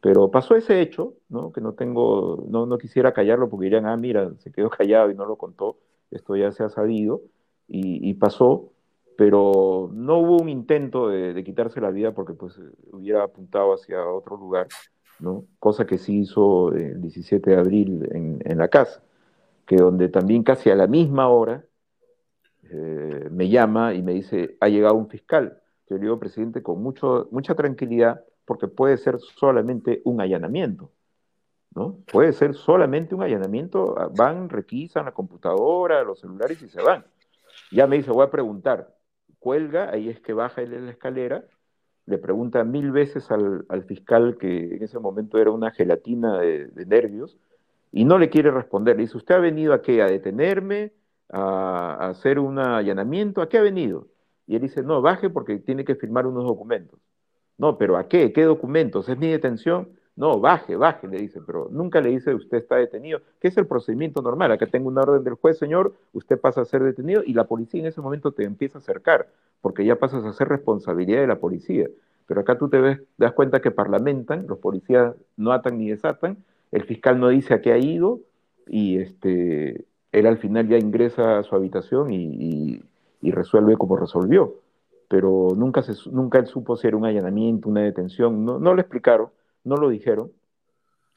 Pero pasó ese hecho, ¿no? que no tengo, no, no quisiera callarlo porque dirían, ah, mira, se quedó callado y no lo contó, esto ya se ha sabido, y, pasó, pero no hubo un intento de, quitarse la vida porque pues hubiera apuntado hacia otro lugar, ¿no? cosa que sí hizo el 17 de abril en, en la casa, que donde también casi a la misma hora eh, me llama y me dice, ha llegado un fiscal. Yo le digo, presidente, con mucho, mucha tranquilidad, porque puede ser solamente un allanamiento. ¿no? Puede ser solamente un allanamiento, ah, van, requisan la computadora, los celulares y se van. Ya me dice, voy a preguntar, cuelga, ahí es que baja él en la escalera, le pregunta mil veces al, al, fiscal, que en ese momento era una gelatina de, de, nervios, y no le quiere responder. Le dice, ¿usted ha venido a qué? ¿A detenerme? ¿A, a hacer un allanamiento? ¿A qué ha venido? Y él dice, no, baje porque tiene que firmar unos documentos. No, pero ¿a qué? ¿Qué documentos? ¿Es mi detención? No, baje, baje, le dice, pero nunca le dice usted está detenido, que es el procedimiento normal. Acá tengo una orden del juez, señor, usted pasa a ser detenido y la policía en ese momento te empieza a acercar, porque ya pasas a ser responsabilidad de la policía. Pero acá tú te ves, das cuenta que parlamentan, los policías no atan ni desatan, el fiscal no dice a qué ha ido y este, él al final ya ingresa a su habitación y, resuelve como resolvió pero nunca, se, nunca él supo si era un allanamiento, una detención, no, no lo explicaron, no lo dijeron.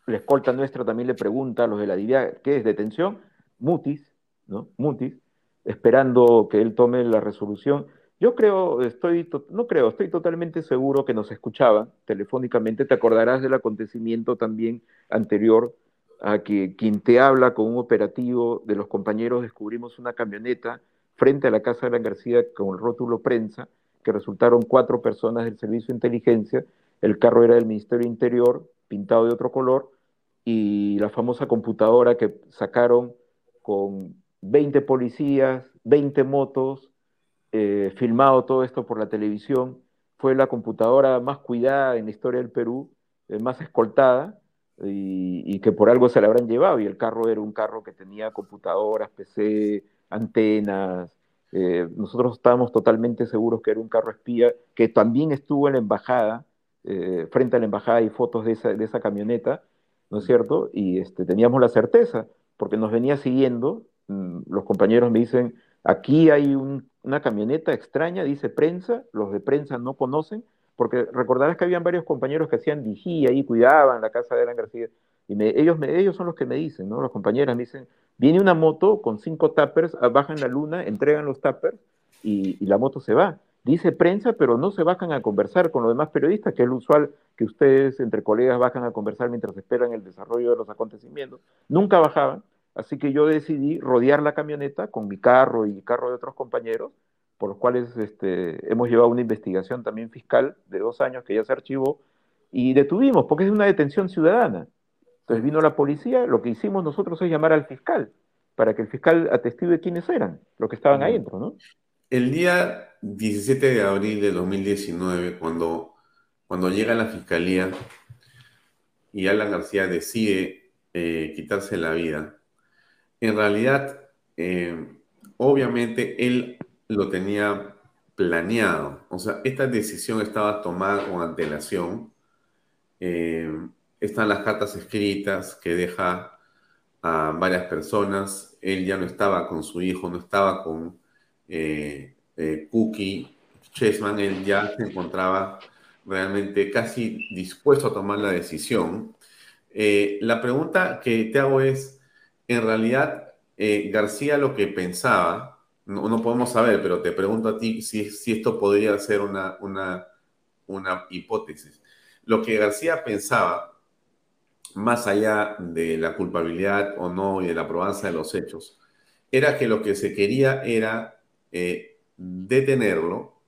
La escolta nuestra también le pregunta a los de la DIVIA, ¿qué es detención? Mutis, ¿no? Mutis, esperando que él tome la resolución. Yo creo, estoy, no creo, estoy totalmente seguro que nos escuchaban telefónicamente. Te acordarás del acontecimiento también anterior a que quien te habla con un operativo de los compañeros descubrimos una camioneta frente a la casa de la García con el rótulo prensa que resultaron cuatro personas del Servicio de Inteligencia, el carro era del Ministerio Interior, pintado de otro color, y la famosa computadora que sacaron con 20 policías, 20 motos, eh, filmado todo esto por la televisión, fue la computadora más cuidada en la historia del Perú, eh, más escoltada, y, y, que por algo se la habrán llevado, y el carro era un carro que tenía computadoras, PC, antenas, eh, nosotros estábamos totalmente seguros que era un carro espía que también estuvo en la embajada, eh, frente a la embajada hay fotos de esa, de esa camioneta, ¿no es cierto? Y este, teníamos la certeza, porque nos venía siguiendo, mmm, los compañeros me dicen, aquí hay un, una camioneta extraña, dice prensa, los de prensa no conocen, porque recordarás que habían varios compañeros que hacían vigía y cuidaban la casa de Alan García, y me, ellos, me, ellos son los que me dicen, ¿no? Los compañeros me dicen, Viene una moto con cinco tappers, ah, bajan la luna, entregan los tappers y, y, la moto se va. Dice prensa, pero no se bajan a conversar con los demás periodistas, que es lo usual que ustedes entre colegas bajan a conversar mientras esperan el desarrollo de los acontecimientos. Nunca bajaban, así que yo decidí rodear la camioneta con mi carro y el carro de otros compañeros por los cuales este, hemos llevado una investigación también fiscal de dos años que ya se archivó y detuvimos, porque es una detención ciudadana. Entonces vino la policía, lo que hicimos nosotros es llamar al fiscal, para que el fiscal atestigue quiénes eran, los que estaban ahí dentro, ¿no? El día 17 de abril de 2019, cuando, cuando llega la fiscalía y Alan García decide eh, quitarse la vida, en realidad, eh, obviamente él lo tenía planeado. O sea, esta decisión estaba tomada con antelación. Eh, están las cartas escritas que deja a varias personas. Él ya no estaba con su hijo, no estaba con eh, eh, Cookie Chessman. Él ya se encontraba realmente casi dispuesto a tomar la decisión. la pregunta que te hago es, en realidad, García lo que pensaba no, podemos saber, pero te pregunto a ti si, si esto podría ser una, una, una hipótesis. Lo que García pensaba, más allá de la culpabilidad o no y de la probanza de los hechos, era que lo que se quería era eh, detenerlo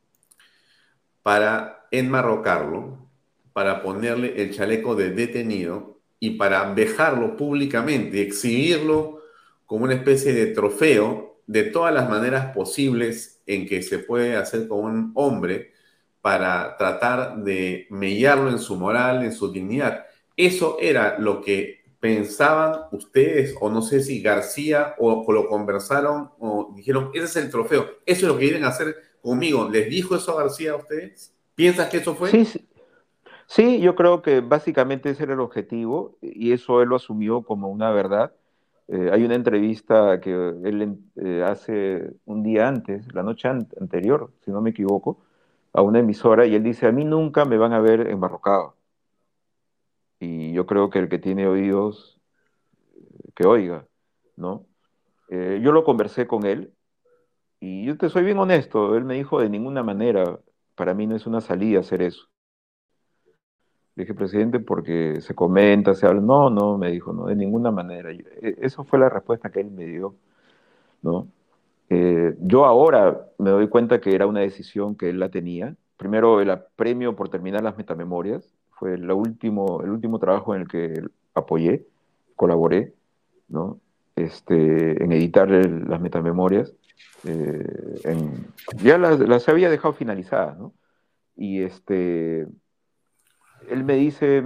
para enmarrocarlo, para ponerle el chaleco de detenido y para dejarlo públicamente, exhibirlo como una especie de trofeo de todas las maneras posibles en que se puede hacer con un hombre para tratar de mellarlo en su moral, en su dignidad. Eso era lo que pensaban ustedes, o no sé si García o, lo conversaron o dijeron, ese es el trofeo, eso es lo que quieren hacer conmigo. ¿Les dijo eso a García a ustedes? ¿Piensas que eso fue? Sí, yo creo que básicamente ese era el objetivo y eso él lo asumió como una verdad eh, hay una entrevista que él eh, hace un día antes, la noche anterior, si no me equivoco, a una emisora y él dice, a mí nunca me van a ver embarrocado. Y yo creo que el que tiene oídos, que oiga, ¿no? Eh, yo lo conversé con él y yo te soy bien honesto, él me dijo de ninguna manera, para mí no es una salida hacer eso dije, presidente, porque se comenta, se habla. No, no, me dijo, no, de ninguna manera. E, eso fue la respuesta que él me dio, ¿no? Eh, yo ahora me doy cuenta que era una decisión que él la tenía. Primero, el premio por terminar las metamemorias fue el último, el último trabajo en el que apoyé, colaboré, ¿no? Este, en editar las metamemorias. Eh, ya las, las había dejado finalizadas, ¿no? Y este, él me dice,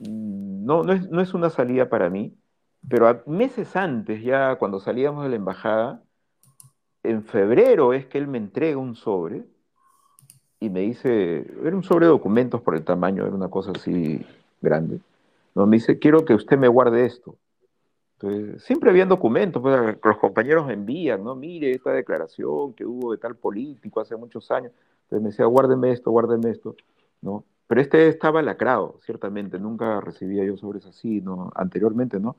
no, no es, no es una salida para mí, pero meses antes, ya cuando salíamos de la embajada, en febrero es que él me entrega un sobre y me dice, era un sobre de documentos por el tamaño, era una cosa así grande. No, me dice, quiero que usted me guarde esto. Entonces, siempre habían documentos, pues, los compañeros envían, ¿no? Mire esta declaración que hubo de tal político hace muchos años. Entonces me decía, guárdeme esto, guárdeme esto, ¿no? Pero este estaba lacrado, ciertamente, nunca recibía yo sobres así, ¿no? Anteriormente, ¿no?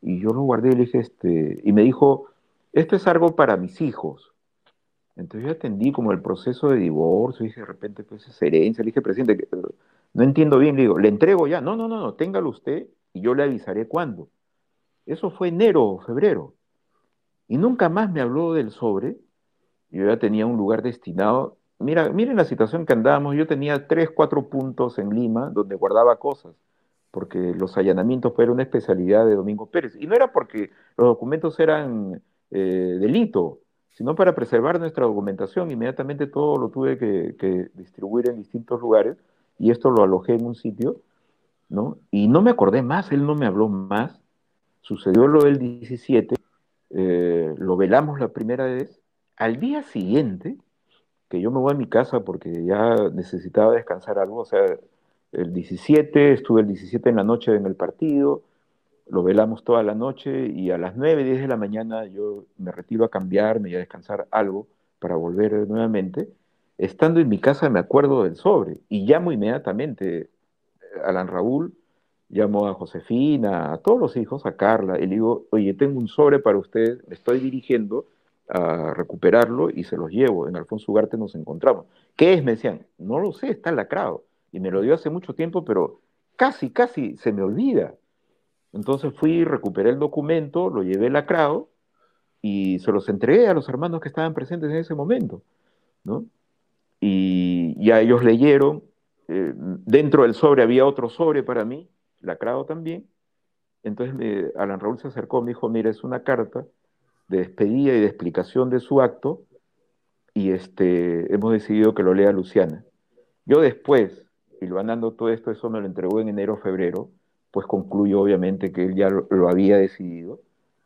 Y yo lo guardé y le dije, este, y me dijo, esto es algo para mis hijos. Entonces yo atendí como el proceso de divorcio, dije, de repente, pues es herencia, le dije, presidente, no entiendo bien, le digo, le entrego ya, no, no, no, no, téngalo usted y yo le avisaré cuándo. Eso fue enero o febrero. Y nunca más me habló del sobre. Yo ya tenía un lugar destinado Mira, miren la situación que andábamos. Yo tenía tres, cuatro puntos en Lima donde guardaba cosas, porque los allanamientos fueron una especialidad de Domingo Pérez. Y no era porque los documentos eran eh, delito, sino para preservar nuestra documentación. Inmediatamente todo lo tuve que, distribuir en distintos lugares y esto lo alojé en un sitio, ¿no? Y no me acordé más, él no me habló más. Sucedió lo del 17, eh, lo velamos la primera vez. Al día siguiente, que yo me voy a mi casa porque ya necesitaba descansar algo, o sea, el 17, estuve el 17 en la noche en el partido, lo velamos toda la noche y a las 9, 10 de la mañana yo me retiro a cambiarme y a descansar algo para volver nuevamente. Estando en mi casa me acuerdo del sobre y llamo inmediatamente a Alan Raúl, llamo a Josefina, a todos los hijos, a Carla, y le digo, oye, tengo un sobre para usted, me estoy dirigiendo, a recuperarlo y se los llevo. En Alfonso Ugarte nos encontramos. ¿Qué es? Me decían, no lo sé, está lacrado. Y me lo dio hace mucho tiempo, pero casi, casi se me olvida. Entonces fui, recuperé el documento, lo llevé lacrado y se los entregué a los hermanos que estaban presentes en ese momento. ¿no? Y ya ellos leyeron, eh, dentro del sobre había otro sobre para mí, lacrado también, entonces Alan Raúl se acercó, me dijo, mira, es una carta de despedida y de explicación de su acto, y este, hemos decidido que lo lea Luciana. Yo después, y lo andando todo esto, eso me lo entregó en enero febrero, pues concluyo obviamente que él ya lo, había decidido,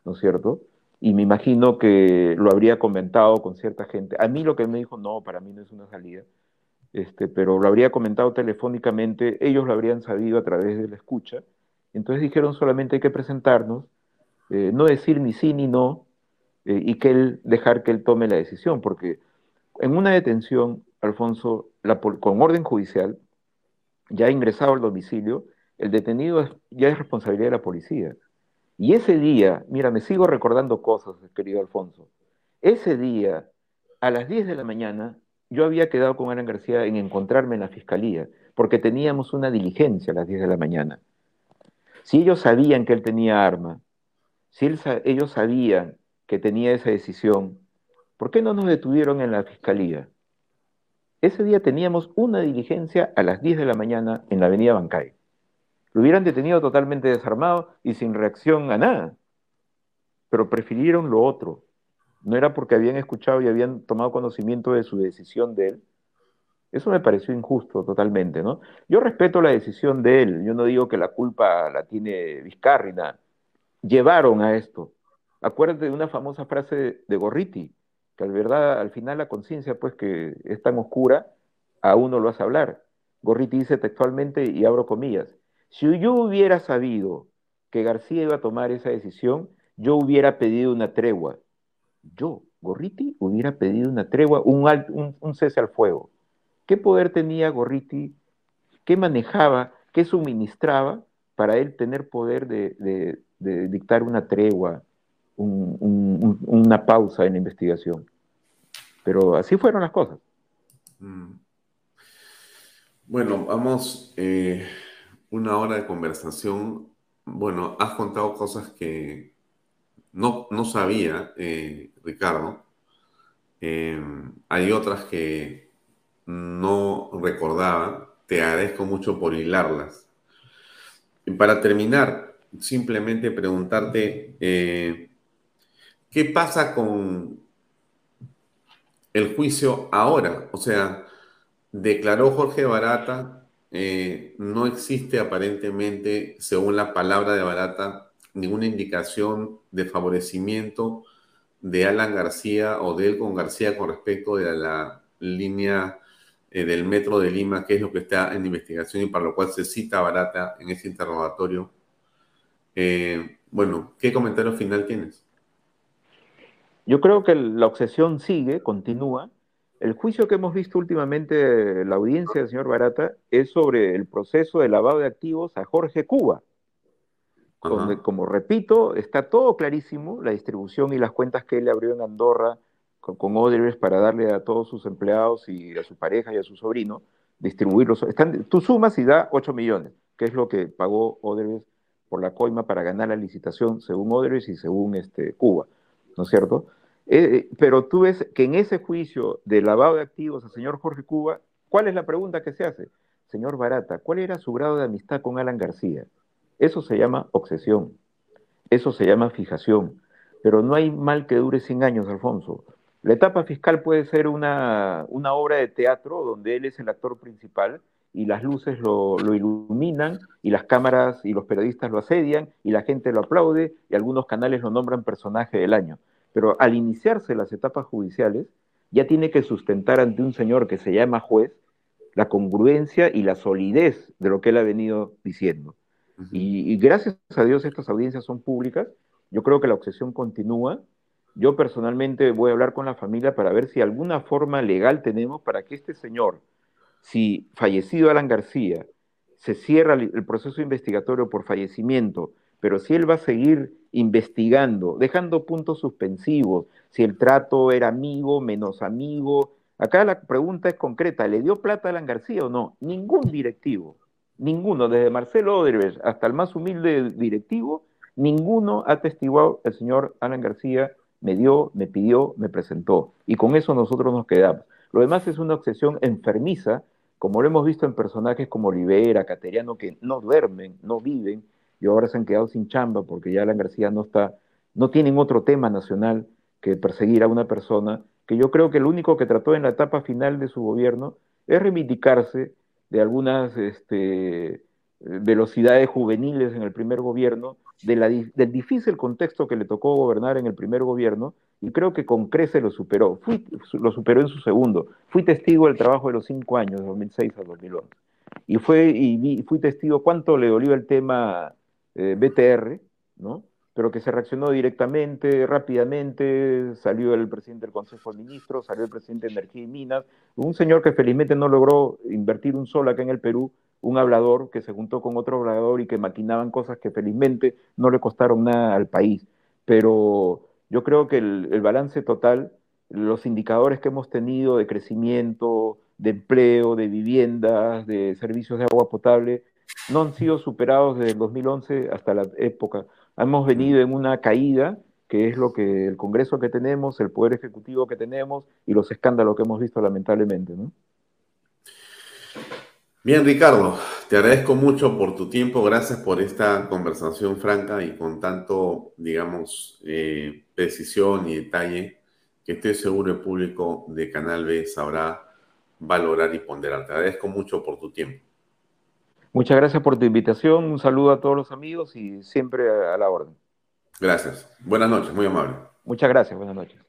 ¿no es cierto? Y me imagino que lo habría comentado con cierta gente. A mí lo que él me dijo, no, para mí no es una salida, este, pero lo habría comentado telefónicamente, ellos lo habrían sabido a través de la escucha. Entonces dijeron solamente hay que presentarnos, eh, no decir ni sí ni no, eh, y que él, dejar que él tome la decisión, porque en una detención, Alfonso, con orden judicial, ya ingresado al domicilio, el detenido ya es responsabilidad de la policía. Y ese día, mira, me sigo recordando cosas, querido Alfonso. Ese día, a las 10 de la mañana, yo había quedado con Alan García en encontrarme en la fiscalía, porque teníamos una diligencia a las 10 de la mañana. Si ellos sabían que él tenía arma, si ellos sabían que tenía esa decisión, ¿por qué no nos detuvieron en la fiscalía? Ese día teníamos una diligencia a las 10 de la mañana en la avenida Bancay. Lo hubieran detenido totalmente desarmado y sin reacción a nada. Pero prefirieron lo otro. No era porque habían escuchado y habían tomado conocimiento de su decisión de él. Eso me pareció injusto totalmente, ¿no? Yo respeto la decisión de él. Yo no digo que la culpa la tiene Vizcarrina. Llevaron a esto. Acuérdate de una famosa frase de Gorriti, que al verdad, al final la conciencia, pues que es tan oscura, a uno lo hace hablar. Gorriti dice textualmente, y abro comillas, si yo hubiera sabido que García iba a tomar esa decisión, yo hubiera pedido una tregua. Yo, Gorriti, hubiera pedido una tregua, un, cese al fuego. ¿Qué poder tenía Gorriti? ¿Qué manejaba? ¿Qué suministraba para él tener poder de, dictar una tregua, una pausa en la investigación? Pero así fueron las cosas. Mm. Bueno, vamos eh, una hora de conversación. Bueno, has contado cosas que no, no sabía, eh, Ricardo. Eh, hay otras que no recordaba. Te agradezco mucho por hilarlas. Y para terminar, simplemente preguntarte, eh, ¿qué pasa con el juicio ahora? O sea, declaró Jorge Barata eh, no existe aparentemente, según la palabra de Barata, ninguna indicación de favorecimiento de Alan García o de él con García con respecto de la línea eh, del metro de Lima, que es lo que está en investigación y para lo cual se cita Barata en ese interrogatorio. Eh, bueno, ¿qué comentario final tienes? Yo creo que la obsesión sigue, continúa, el juicio que hemos visto últimamente, la audiencia del señor Barata, es sobre el proceso de lavado de activos a Jorge Cuba, donde, como repito, está todo clarísimo, la distribución y las cuentas que él abrió en Andorra con, con para darle a todos sus empleados y a su pareja y a su sobrino, distribuirlos. Están, tú sumas y da 8 millones, que es lo que pagó Odebrecht por la coima para ganar la licitación, según Odebrecht y según este, Cuba, ¿no es cierto? Eh, eh, pero tú ves que en ese juicio de lavado de activos al señor Jorge Cuba, ¿cuál es la pregunta que se hace? Señor Barata, ¿cuál era su grado de amistad con Alan García? Eso se llama obsesión, eso se llama fijación, pero no hay mal que dure 100 años, Alfonso. La etapa fiscal puede ser una, obra de teatro donde él es el actor principal y las luces lo, lo, iluminan y las cámaras y los periodistas lo asedian y la gente lo aplaude y algunos canales lo nombran personaje del año. Pero al iniciarse las etapas judiciales, ya tiene que sustentar ante un señor que se llama juez la congruencia y la solidez de lo que él ha venido diciendo. y, gracias a Dios estas audiencias son públicas. Yo creo que la obsesión continúa. Yo personalmente voy a hablar con la familia para ver si alguna forma legal tenemos para que este señor, si fallecido Alan García, se cierra el proceso investigatorio por fallecimiento, pero si él va a seguir investigando, dejando puntos suspensivos, si el trato era amigo, menos amigo. Acá la pregunta es concreta, ¿le dio plata a Alan García o no? Ningún directivo, ninguno, desde Marcelo Odebrecht hasta el más humilde directivo, ninguno ha testiguado el señor Alan García me dio, me pidió, me presentó. Y con eso nosotros nos quedamos. Lo demás es una obsesión enfermiza, como lo hemos visto en personajes como Olivera, Cateriano, que no duermen, no viven, y ahora se han quedado sin chamba porque ya Alan García no está, no tienen otro tema nacional que perseguir a una persona, que yo creo que lo único que trató en la etapa final de su gobierno es reivindicarse de algunas este, velocidades juveniles en el primer gobierno, del difícil contexto que le tocó gobernar en el primer gobierno, y creo que con crece lo superó. Fui, lo superó en su segundo. Fui testigo del trabajo de los cinco años, de 2006 a 2011. Y, fue, y fui testigo cuánto le dolió el tema eh, BTR, ¿no? pero que se reaccionó directamente, rápidamente, salió el presidente del Consejo de Ministros, salió el presidente de Energía y Minas, un señor que felizmente no logró invertir un sol acá en el Perú, un hablador que se juntó con otro hablador y que maquinaban cosas que felizmente no le costaron nada al país. Pero yo creo que el, el balance total, los indicadores que hemos tenido de crecimiento, de empleo, de viviendas, de servicios de agua potable, no han sido superados desde el 2011 hasta la época hemos venido en una caída, que es lo que el Congreso que tenemos, el Poder Ejecutivo que tenemos y los escándalos que hemos visto lamentablemente. ¿no? Bien, Ricardo, te agradezco mucho por tu tiempo, gracias por esta conversación franca y con tanto, digamos, eh, precisión y detalle que estoy seguro el público de Canal B sabrá valorar y ponderar. Te agradezco mucho por tu tiempo. Muchas gracias por tu invitación, un saludo a todos los amigos y siempre a la orden. Gracias. Buenas noches, muy amable. Muchas gracias, buenas noches.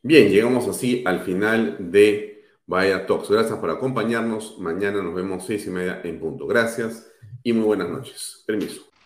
Bien, llegamos así al final de Vaya Talks. Gracias por acompañarnos. Mañana nos vemos seis y media en punto. Gracias y muy buenas noches. Permiso.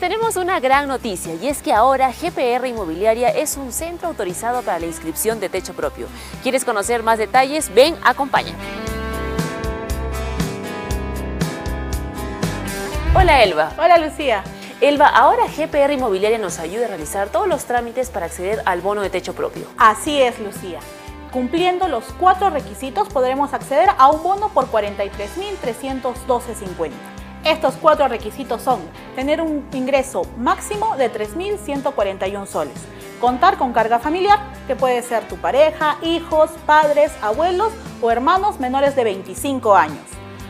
Tenemos una gran noticia y es que ahora GPR Inmobiliaria es un centro autorizado para la inscripción de techo propio. ¿Quieres conocer más detalles? Ven, acompáñame. Hola Elba. Hola Lucía. Elba, ahora GPR Inmobiliaria nos ayuda a realizar todos los trámites para acceder al bono de techo propio. Así es, Lucía. Cumpliendo los cuatro requisitos podremos acceder a un bono por 43.312.50. Estos cuatro requisitos son tener un ingreso máximo de 3.141 soles, contar con carga familiar, que puede ser tu pareja, hijos, padres, abuelos o hermanos menores de 25 años,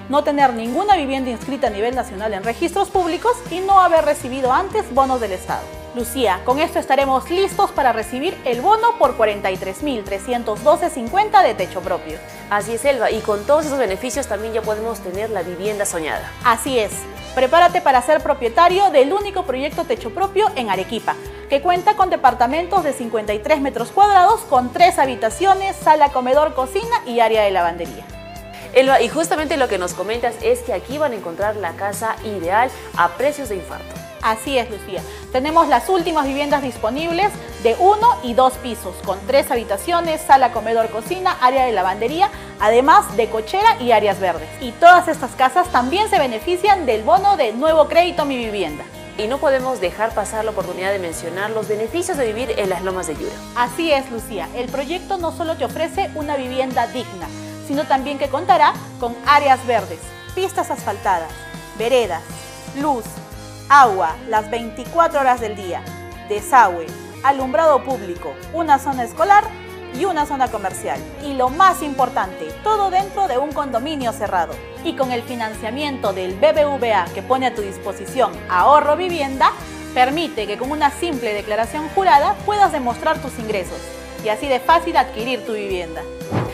no tener ninguna vivienda inscrita a nivel nacional en registros públicos y no haber recibido antes bonos del Estado. Lucía, con esto estaremos listos para recibir el bono por 43.312.50 de techo propio. Así es, Elba, y con todos esos beneficios también ya podemos tener la vivienda soñada. Así es. Prepárate para ser propietario del único proyecto techo propio en Arequipa, que cuenta con departamentos de 53 metros cuadrados con tres habitaciones, sala, comedor, cocina y área de lavandería. Elba, y justamente lo que nos comentas es que aquí van a encontrar la casa ideal a precios de infarto. Así es, Lucía. Tenemos las últimas viviendas disponibles de uno y dos pisos, con tres habitaciones, sala, comedor, cocina, área de lavandería, además de cochera y áreas verdes. Y todas estas casas también se benefician del bono de nuevo crédito Mi Vivienda. Y no podemos dejar pasar la oportunidad de mencionar los beneficios de vivir en las lomas de Yura. Así es, Lucía. El proyecto no solo te ofrece una vivienda digna, sino también que contará con áreas verdes, pistas asfaltadas, veredas, luz, agua las 24 horas del día, desagüe, alumbrado público, una zona escolar y una zona comercial. Y lo más importante, todo dentro de un condominio cerrado. Y con el financiamiento del BBVA que pone a tu disposición ahorro vivienda, Permite que con una simple declaración jurada puedas demostrar tus ingresos y así de fácil adquirir tu vivienda.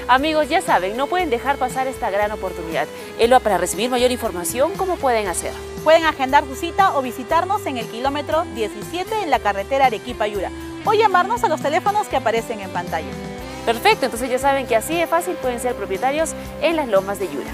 Amigos, ya saben, no pueden dejar pasar esta gran oportunidad. Elba, para recibir mayor información, ¿cómo pueden hacer? Pueden agendar su cita o visitarnos en el kilómetro 17 en la carretera Arequipa-Yura o llamarnos a los teléfonos que aparecen en pantalla. Perfecto, entonces ya saben que así de fácil pueden ser propietarios en las lomas de Yura.